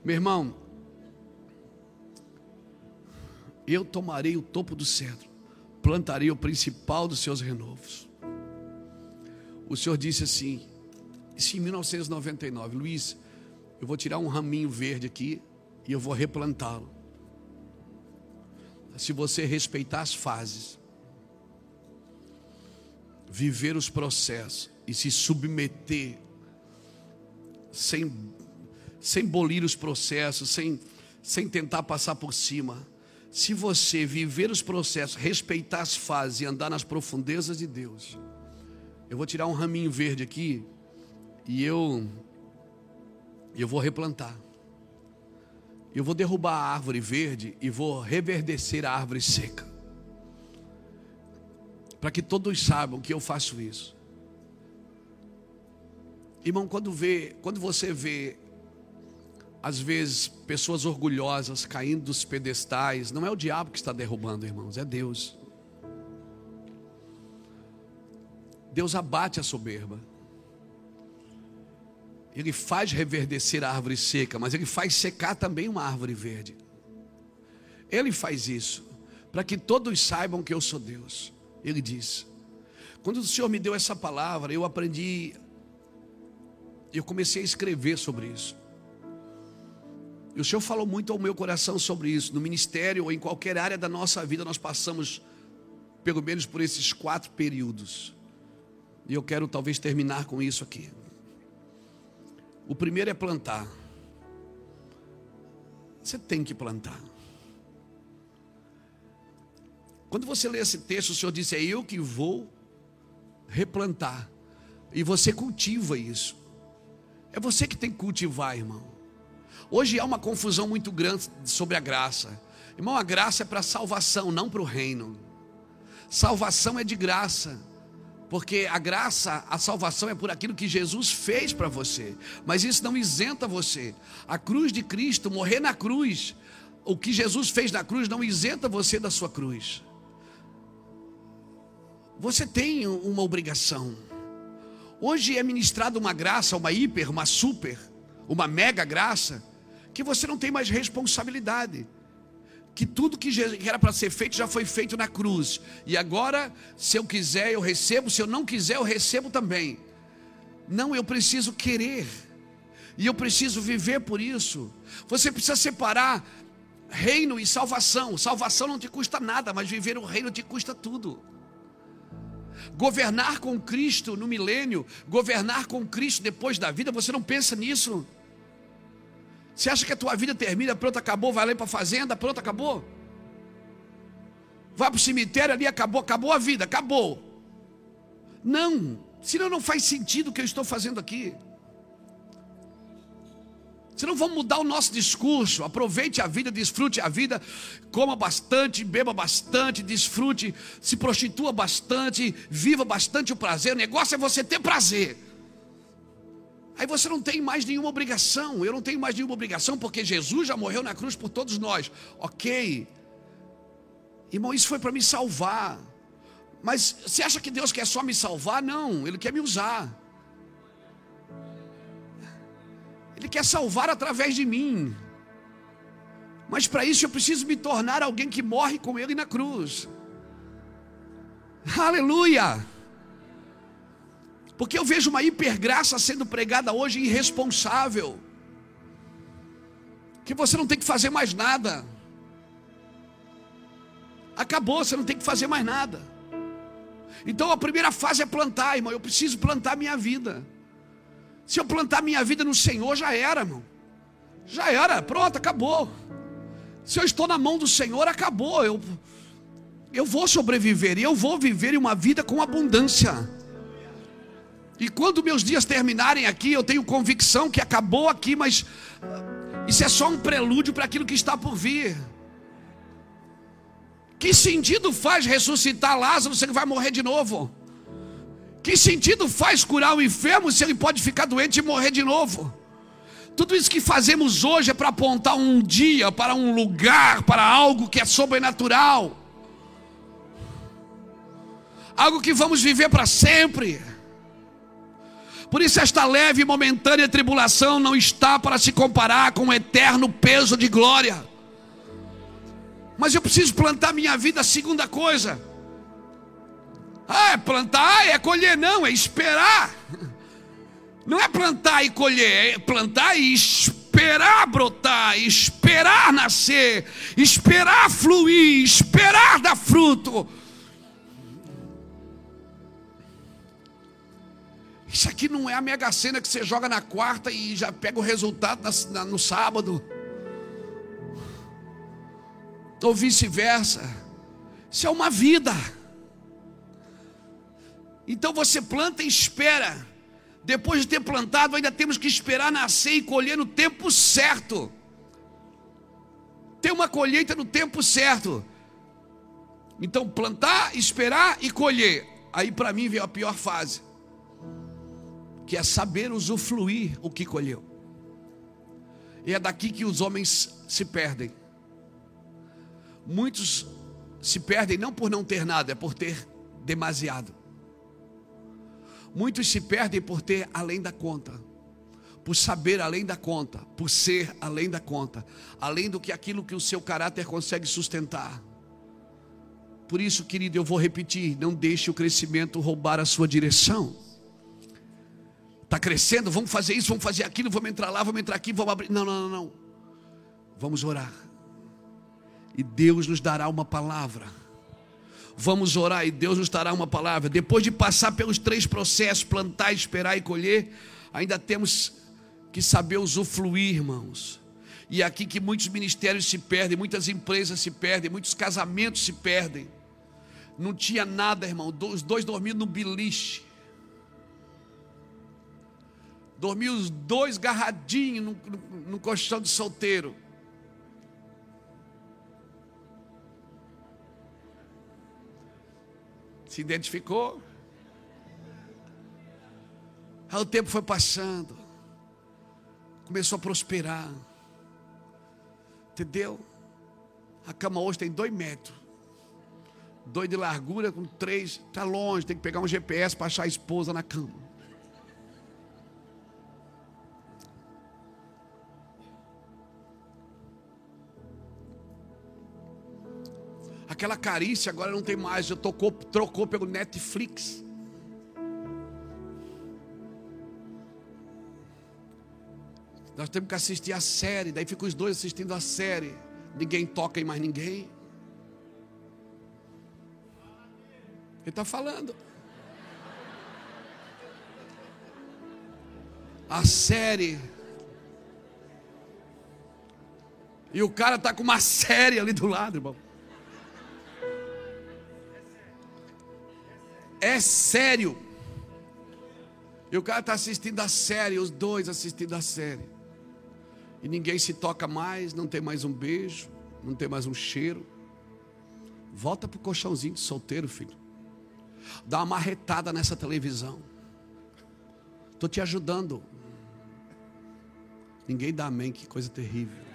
Meu irmão, eu tomarei o topo do cedro, plantarei o principal dos seus renovos. O Senhor disse assim, isso em 1999, Luiz, eu vou tirar um raminho verde aqui e eu vou replantá-lo. Se você respeitar as fases, viver os processos e se submeter sem, sem bolir os processos, sem, sem tentar passar por cima. Se você viver os processos, respeitar as fases e andar nas profundezas de Deus, eu vou tirar um raminho verde aqui e eu eu vou replantar. Eu vou derrubar a árvore verde e vou reverdecer a árvore seca. Para que todos saibam que eu faço isso. Irmão, quando vê, quando você vê às vezes pessoas orgulhosas caindo dos pedestais, não é o diabo que está derrubando, irmãos, é Deus. Deus abate a soberba. Ele faz reverdecer a árvore seca, mas ele faz secar também uma árvore verde. Ele faz isso para que todos saibam que eu sou Deus. Ele diz: Quando o Senhor me deu essa palavra, eu aprendi e eu comecei a escrever sobre isso. E o Senhor falou muito ao meu coração sobre isso. No ministério ou em qualquer área da nossa vida, nós passamos pelo menos por esses quatro períodos. E eu quero talvez terminar com isso aqui. O primeiro é plantar. Você tem que plantar. Quando você lê esse texto, o Senhor disse: É eu que vou replantar. E você cultiva isso. É você que tem que cultivar, irmão. Hoje há uma confusão muito grande sobre a graça. Irmão, a graça é para salvação, não para o reino. Salvação é de graça. Porque a graça, a salvação é por aquilo que Jesus fez para você. Mas isso não isenta você. A cruz de Cristo, morrer na cruz, o que Jesus fez na cruz não isenta você da sua cruz. Você tem uma obrigação. Hoje é ministrada uma graça, uma hiper, uma super, uma mega graça, que você não tem mais responsabilidade. Que tudo que era para ser feito já foi feito na cruz. E agora, se eu quiser, eu recebo, se eu não quiser, eu recebo também. Não, eu preciso querer. E eu preciso viver por isso. Você precisa separar reino e salvação. Salvação não te custa nada, mas viver o reino te custa tudo. Governar com Cristo no milênio, governar com Cristo depois da vida, você não pensa nisso. Você acha que a tua vida termina, pronto, acabou, vai lá para a fazenda, pronto, acabou? Vai para o cemitério ali, acabou, acabou a vida, acabou. Não, senão não faz sentido o que eu estou fazendo aqui. Senão vamos mudar o nosso discurso. Aproveite a vida, desfrute a vida, coma bastante, beba bastante, desfrute, se prostitua bastante, viva bastante o prazer. O negócio é você ter prazer. Aí você não tem mais nenhuma obrigação. Eu não tenho mais nenhuma obrigação porque Jesus já morreu na cruz por todos nós. Ok. Irmão, isso foi para me salvar. Mas você acha que Deus quer só me salvar? Não, Ele quer me usar. Ele quer salvar através de mim. Mas para isso eu preciso me tornar alguém que morre com Ele na cruz. Aleluia! Porque eu vejo uma hipergraça sendo pregada hoje irresponsável. Que você não tem que fazer mais nada. Acabou, você não tem que fazer mais nada. Então a primeira fase é plantar, irmão. Eu preciso plantar minha vida. Se eu plantar minha vida no Senhor, já era, irmão. Já era, pronto, acabou. Se eu estou na mão do Senhor, acabou. Eu, eu vou sobreviver e eu vou viver uma vida com abundância. E quando meus dias terminarem aqui, eu tenho convicção que acabou aqui, mas isso é só um prelúdio para aquilo que está por vir. Que sentido faz ressuscitar Lázaro se ele vai morrer de novo? Que sentido faz curar o enfermo se ele pode ficar doente e morrer de novo? Tudo isso que fazemos hoje é para apontar um dia, para um lugar, para algo que é sobrenatural. Algo que vamos viver para sempre. Por isso, esta leve e momentânea tribulação não está para se comparar com o eterno peso de glória. Mas eu preciso plantar minha vida, segunda coisa. Ah, é plantar, é colher, não, é esperar. Não é plantar e colher, é plantar e esperar brotar, esperar nascer, esperar fluir, esperar dar fruto. Isso aqui não é a mega cena que você joga na quarta e já pega o resultado na, na, no sábado. Ou vice-versa. Isso é uma vida. Então você planta e espera. Depois de ter plantado, ainda temos que esperar nascer e colher no tempo certo. Ter uma colheita no tempo certo. Então, plantar, esperar e colher. Aí para mim veio a pior fase, que é saber usufruir o que colheu. E é daqui que os homens se perdem. Muitos se perdem não por não ter nada, é por ter demasiado. Muitos se perdem por ter além da conta, por saber além da conta, por ser além da conta, além do que aquilo que o seu caráter consegue sustentar. Por isso, querido, eu vou repetir: não deixe o crescimento roubar a sua direção. Está crescendo, vamos fazer isso, vamos fazer aquilo, vamos entrar lá, vamos entrar aqui, vamos abrir. Não, não, não, não. Vamos orar. E Deus nos dará uma palavra Vamos orar e Deus nos dará uma palavra. Depois de passar pelos três processos plantar, esperar e colher ainda temos que saber usufruir, irmãos. E é aqui que muitos ministérios se perdem, muitas empresas se perdem, muitos casamentos se perdem. Não tinha nada, irmão. Os dois dormiam no biliche. Dormiam os dois garradinhos no, no, no colchão de solteiro. Se identificou? Aí o tempo foi passando. Começou a prosperar. Entendeu? A cama hoje tem dois metros. Dois de largura com três. Está longe, tem que pegar um GPS para achar a esposa na cama. Aquela carícia agora não tem mais, já tocou, trocou pelo Netflix. Nós temos que assistir a série, daí ficam os dois assistindo a série. Ninguém toca em mais ninguém. Ele está falando. A série. E o cara está com uma série ali do lado, irmão. É sério. E o cara está assistindo a série, os dois assistindo a série. E ninguém se toca mais, não tem mais um beijo, não tem mais um cheiro. Volta para o colchãozinho de solteiro, filho. Dá uma marretada nessa televisão. Estou te ajudando. Ninguém dá amém, que coisa terrível.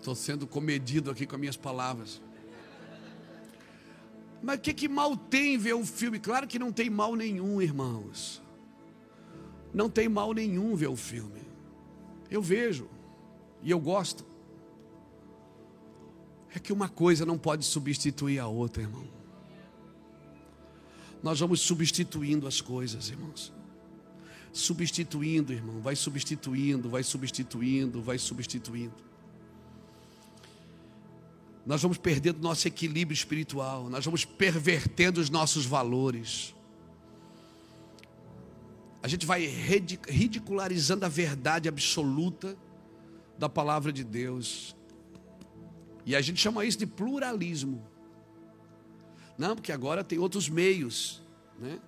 Estou sendo comedido aqui com as minhas palavras. Mas o que, que mal tem ver um filme? Claro que não tem mal nenhum, irmãos. Não tem mal nenhum ver o filme. Eu vejo e eu gosto. É que uma coisa não pode substituir a outra, irmão. Nós vamos substituindo as coisas, irmãos. Substituindo, irmão, vai substituindo, vai substituindo, vai substituindo nós vamos perdendo nosso equilíbrio espiritual, nós vamos pervertendo os nossos valores. A gente vai ridicularizando a verdade absoluta da palavra de Deus. E a gente chama isso de pluralismo. Não, porque agora tem outros meios, né?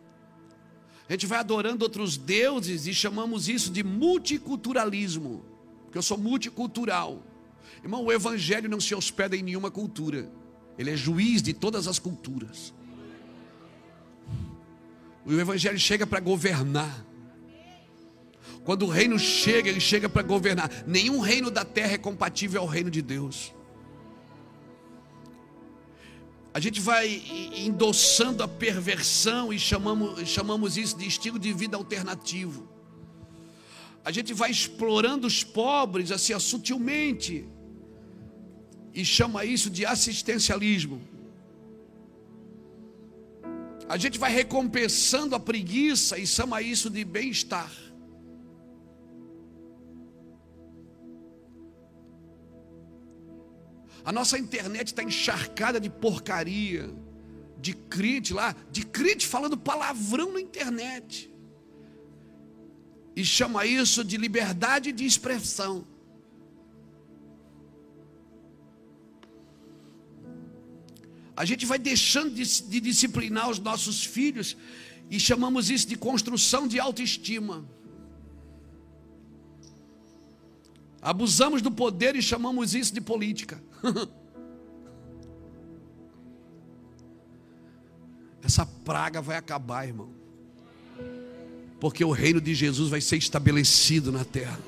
A gente vai adorando outros deuses e chamamos isso de multiculturalismo, porque eu sou multicultural. Irmão, o Evangelho não se hospeda em nenhuma cultura, ele é juiz de todas as culturas. O Evangelho chega para governar. Quando o reino chega, ele chega para governar. Nenhum reino da terra é compatível ao reino de Deus. A gente vai endossando a perversão e chamamos, chamamos isso de estilo de vida alternativo. A gente vai explorando os pobres assim sutilmente e chama isso de assistencialismo. A gente vai recompensando a preguiça e chama isso de bem-estar. A nossa internet está encharcada de porcaria, de crente lá, de crente falando palavrão na internet. E chama isso de liberdade de expressão. A gente vai deixando de, de disciplinar os nossos filhos e chamamos isso de construção de autoestima. Abusamos do poder e chamamos isso de política. [laughs] Essa praga vai acabar, irmão. Porque o reino de Jesus vai ser estabelecido na terra.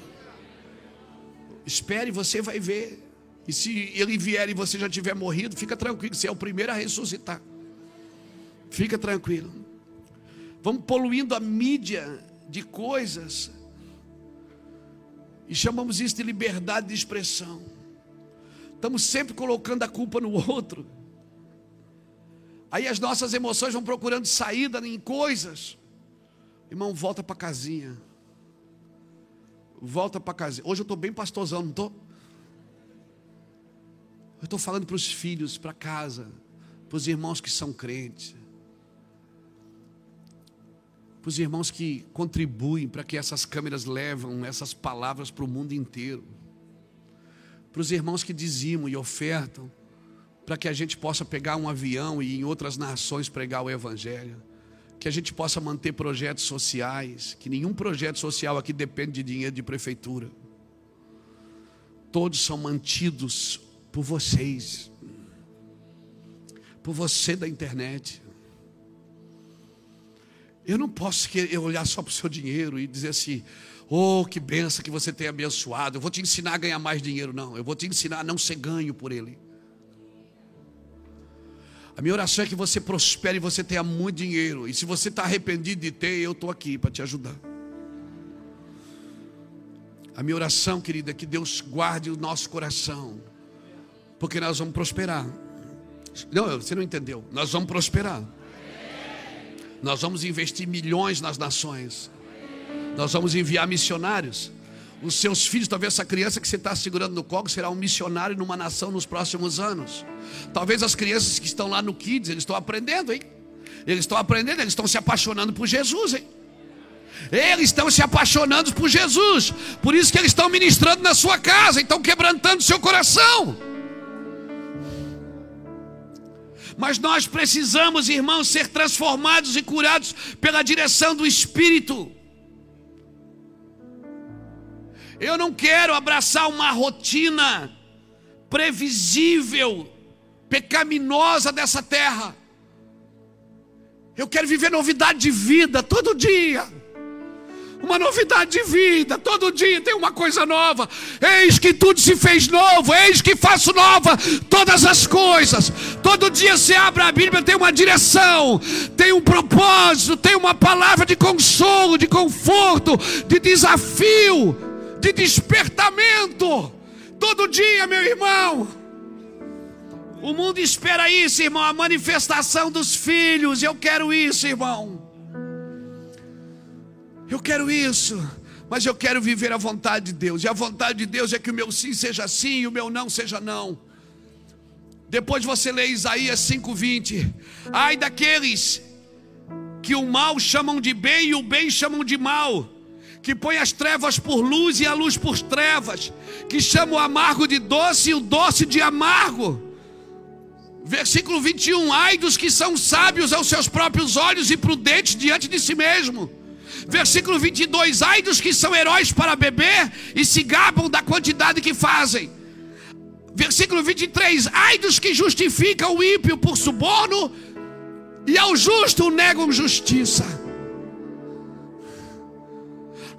Espere, você vai ver. E se ele vier e você já tiver morrido, fica tranquilo, você é o primeiro a ressuscitar. Fica tranquilo. Vamos poluindo a mídia de coisas e chamamos isso de liberdade de expressão. Estamos sempre colocando a culpa no outro. Aí as nossas emoções vão procurando saída em coisas. Irmão, volta para casinha. Volta para casinha. Hoje eu estou bem pastorzão, não estou? Eu estou falando para os filhos, para casa, para os irmãos que são crentes, para os irmãos que contribuem para que essas câmeras levam essas palavras para o mundo inteiro, para os irmãos que dizimam e ofertam, para que a gente possa pegar um avião e em outras nações pregar o Evangelho, que a gente possa manter projetos sociais, que nenhum projeto social aqui depende de dinheiro de prefeitura. Todos são mantidos por vocês, por você da internet. Eu não posso olhar só para o seu dinheiro e dizer assim: oh, que benção que você tem abençoado. Eu vou te ensinar a ganhar mais dinheiro. Não, eu vou te ensinar a não ser ganho por ele. A minha oração é que você prospere e você tenha muito dinheiro. E se você está arrependido de ter, eu estou aqui para te ajudar. A minha oração, querida, é que Deus guarde o nosso coração, porque nós vamos prosperar. Não, você não entendeu. Nós vamos prosperar. Nós vamos investir milhões nas nações. Nós vamos enviar missionários. Os seus filhos, talvez essa criança que você está segurando no colo, será um missionário numa nação nos próximos anos. Talvez as crianças que estão lá no Kids, eles estão aprendendo, hein? Eles estão aprendendo, eles estão se apaixonando por Jesus, hein? Eles estão se apaixonando por Jesus. Por isso que eles estão ministrando na sua casa, estão quebrantando seu coração. Mas nós precisamos, irmãos, ser transformados e curados pela direção do Espírito. Eu não quero abraçar uma rotina previsível, pecaminosa dessa terra. Eu quero viver novidade de vida todo dia uma novidade de vida. Todo dia tem uma coisa nova. Eis que tudo se fez novo. Eis que faço nova todas as coisas. Todo dia você abre a Bíblia, tem uma direção, tem um propósito, tem uma palavra de consolo, de conforto, de desafio, de despertamento. Todo dia, meu irmão. O mundo espera isso, irmão, a manifestação dos filhos. Eu quero isso, irmão. Eu quero isso, mas eu quero viver a vontade de Deus. E a vontade de Deus é que o meu sim seja sim e o meu não seja não. Depois você lê Isaías 5:20. Ai daqueles que o mal chamam de bem e o bem chamam de mal, que põe as trevas por luz e a luz por trevas, que chama o amargo de doce e o doce de amargo. Versículo 21: Ai dos que são sábios aos seus próprios olhos e prudentes diante de si mesmo Versículo 22: Ai dos que são heróis para beber e se gabam da quantidade que fazem. Versículo 23: Ai dos que justificam o ímpio por suborno e ao justo negam justiça.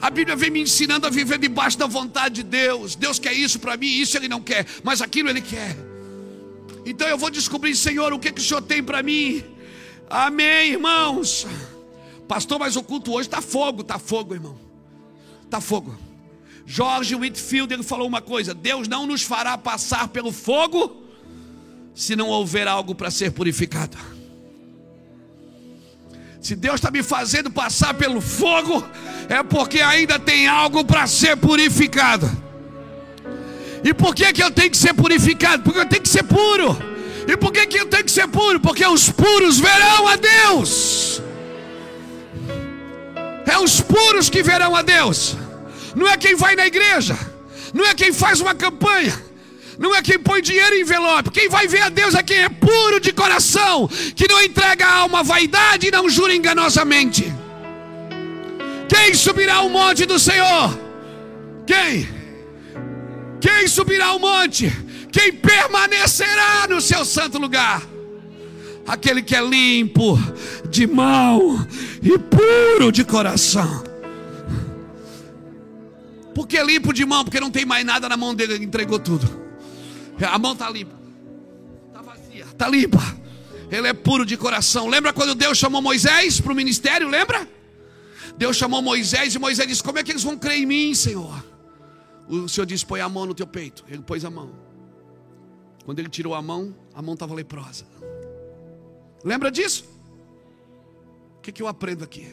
A Bíblia vem me ensinando a viver debaixo da vontade de Deus. Deus quer isso para mim, isso Ele não quer, mas aquilo Ele quer. Então eu vou descobrir, Senhor, o que, que o Senhor tem para mim. Amém, irmãos. Pastor, mas o culto hoje está fogo, está fogo, irmão. Está fogo. George Whitfield ele falou uma coisa: Deus não nos fará passar pelo fogo se não houver algo para ser purificado. Se Deus está me fazendo passar pelo fogo, é porque ainda tem algo para ser purificado. E por que, que eu tenho que ser purificado? Porque eu tenho que ser puro. E por que, que eu tenho que ser puro? Porque os puros verão a Deus. É os puros que verão a Deus. Não é quem vai na igreja. Não é quem faz uma campanha. Não é quem põe dinheiro em envelope. Quem vai ver a Deus é quem é puro de coração. Que não entrega a alma vaidade e não jura enganosamente. Quem subirá ao monte do Senhor? Quem? Quem subirá ao monte? Quem permanecerá no seu santo lugar? Aquele que é limpo de mão e puro de coração. Por que limpo de mão? Porque não tem mais nada na mão dele, ele entregou tudo. A mão está limpa, está vazia, está limpa. Ele é puro de coração. Lembra quando Deus chamou Moisés para o ministério? Lembra? Deus chamou Moisés e Moisés disse: Como é que eles vão crer em mim, Senhor? O Senhor disse: Põe a mão no teu peito. Ele pôs a mão. Quando ele tirou a mão, a mão estava leprosa. Lembra disso? O que, que eu aprendo aqui?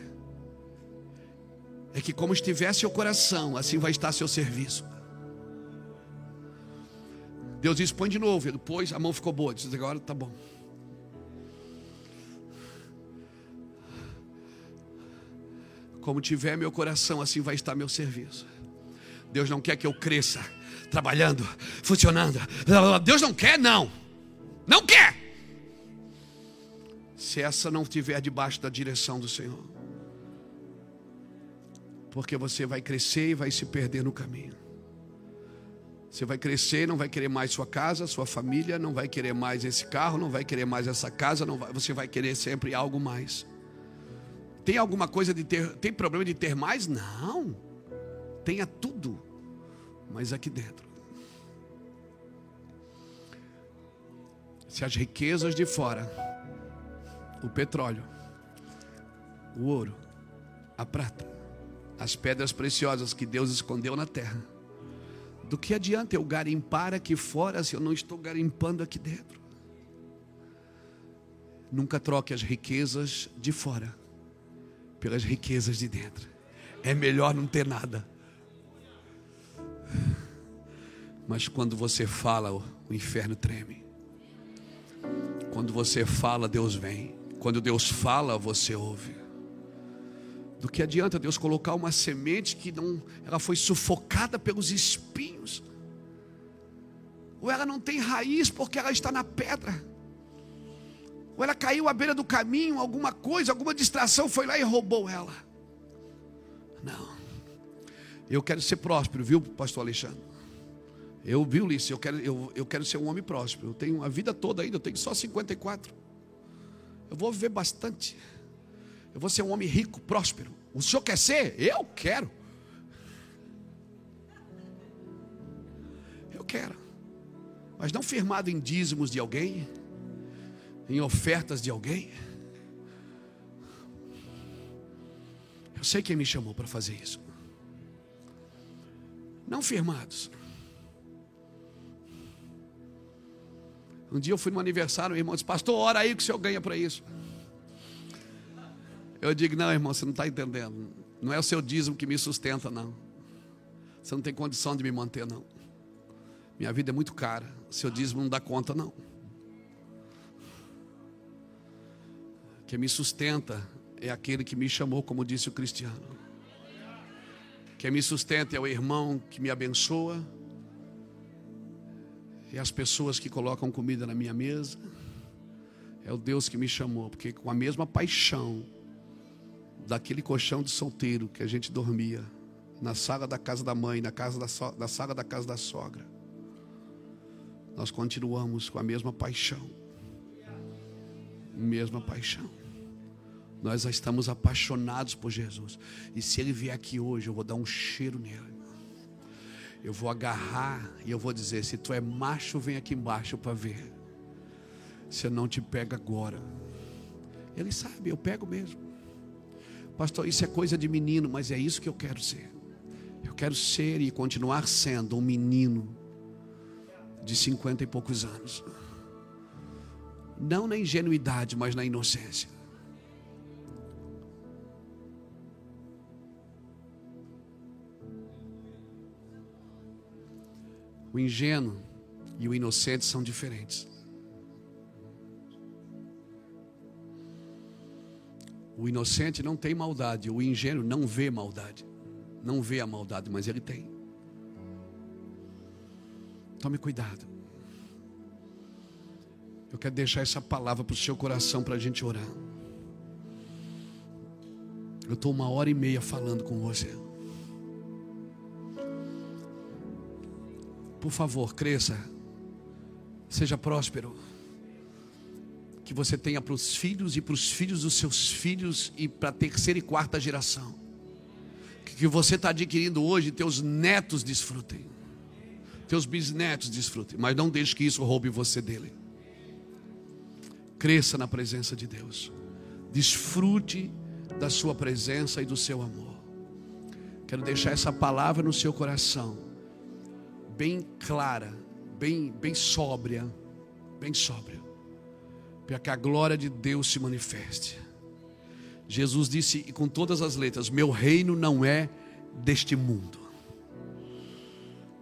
É que como estiver seu coração, assim vai estar seu serviço. Deus disse: põe de novo. Pôs, a mão ficou boa. Diz agora tá bom. Como tiver meu coração, assim vai estar meu serviço. Deus não quer que eu cresça trabalhando, funcionando. Deus não quer, não. Não quer se essa não estiver debaixo da direção do Senhor. Porque você vai crescer e vai se perder no caminho. Você vai crescer, não vai querer mais sua casa, sua família, não vai querer mais esse carro, não vai querer mais essa casa, não vai, você vai querer sempre algo mais. Tem alguma coisa de ter, tem problema de ter mais? Não. Tenha tudo, mas aqui dentro. Se as riquezas de fora o petróleo, o ouro, a prata, as pedras preciosas que Deus escondeu na terra Do que adianta eu garimpar aqui fora se eu não estou garimpando aqui dentro? Nunca troque as riquezas de fora pelas riquezas de dentro. É melhor não ter nada. Mas quando você fala, o inferno treme. Quando você fala, Deus vem. Quando Deus fala, você ouve. Do que adianta Deus colocar uma semente que não, ela foi sufocada pelos espinhos? Ou ela não tem raiz porque ela está na pedra? Ou ela caiu à beira do caminho, alguma coisa, alguma distração foi lá e roubou ela. Não. Eu quero ser próspero, viu, pastor Alexandre? Eu, viu, Lício, eu quero, eu, eu quero ser um homem próspero. Eu tenho a vida toda ainda, eu tenho só 54. Eu vou viver bastante. Eu vou ser um homem rico, próspero. O senhor quer ser? Eu quero. Eu quero. Mas não firmado em dízimos de alguém em ofertas de alguém. Eu sei quem me chamou para fazer isso. Não firmados. Um dia eu fui no aniversário, o irmão disse, pastor, ora aí que o senhor ganha para isso. Eu digo, não, irmão, você não está entendendo. Não é o seu dízimo que me sustenta, não. Você não tem condição de me manter, não. Minha vida é muito cara. O seu dízimo não dá conta, não. Quem me sustenta é aquele que me chamou, como disse o Cristiano. Quem me sustenta é o irmão que me abençoa, é as pessoas que colocam comida na minha mesa, é o Deus que me chamou, porque com a mesma paixão daquele colchão de solteiro que a gente dormia na sala da casa da mãe, na casa da, so, na sala da casa da sogra, nós continuamos com a mesma paixão, mesma paixão. Nós já estamos apaixonados por Jesus. E se ele vier aqui hoje, eu vou dar um cheiro nele. Eu vou agarrar e eu vou dizer: se tu é macho, vem aqui embaixo para ver. Se eu não te pega agora. Ele sabe, eu pego mesmo. Pastor, isso é coisa de menino, mas é isso que eu quero ser. Eu quero ser e continuar sendo um menino de cinquenta e poucos anos. Não na ingenuidade, mas na inocência. O ingênuo e o inocente são diferentes. O inocente não tem maldade, o ingênuo não vê maldade. Não vê a maldade, mas ele tem. Tome cuidado. Eu quero deixar essa palavra para o seu coração para a gente orar. Eu estou uma hora e meia falando com você. Por favor, cresça. Seja próspero. Que você tenha para os filhos e para os filhos dos seus filhos e para a terceira e quarta geração. Que você está adquirindo hoje, teus netos desfrutem. Teus bisnetos desfrutem. Mas não deixe que isso roube você dele. Cresça na presença de Deus. Desfrute da sua presença e do seu amor. Quero deixar essa palavra no seu coração bem clara, bem, bem sóbria, bem sóbria, para que a glória de Deus se manifeste. Jesus disse, e com todas as letras: Meu reino não é deste mundo.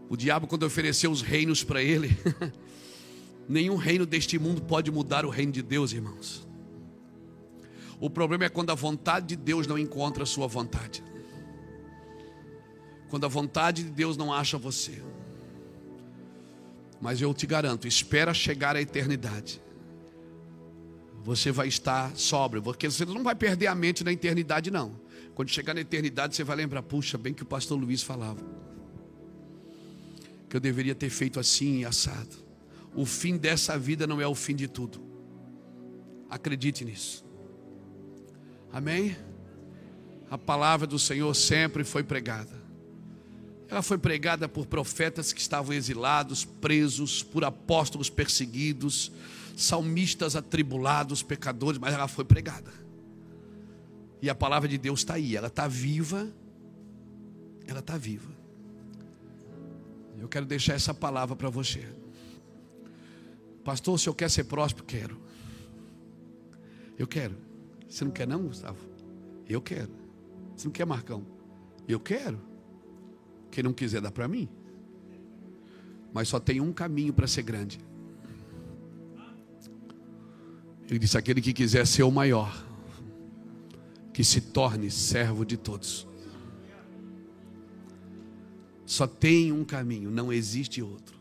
O diabo, quando ofereceu os reinos para ele, [laughs] nenhum reino deste mundo pode mudar o reino de Deus, irmãos. O problema é quando a vontade de Deus não encontra a sua vontade. Quando a vontade de Deus não acha você. Mas eu te garanto, espera chegar a eternidade. Você vai estar sóbrio, porque você não vai perder a mente na eternidade, não. Quando chegar na eternidade, você vai lembrar, puxa, bem que o pastor Luiz falava. Que eu deveria ter feito assim e assado. O fim dessa vida não é o fim de tudo. Acredite nisso. Amém? A palavra do Senhor sempre foi pregada. Ela foi pregada por profetas que estavam exilados, presos, por apóstolos perseguidos, salmistas atribulados, pecadores, mas ela foi pregada. E a palavra de Deus está aí, ela está viva, ela está viva. Eu quero deixar essa palavra para você. Pastor, se eu quer ser próspero, quero. Eu quero. Você não quer não, Gustavo? Eu quero. Você não quer, Marcão? Eu quero. Quem não quiser dá para mim. Mas só tem um caminho para ser grande. Ele disse: aquele que quiser ser o maior, que se torne servo de todos. Só tem um caminho, não existe outro.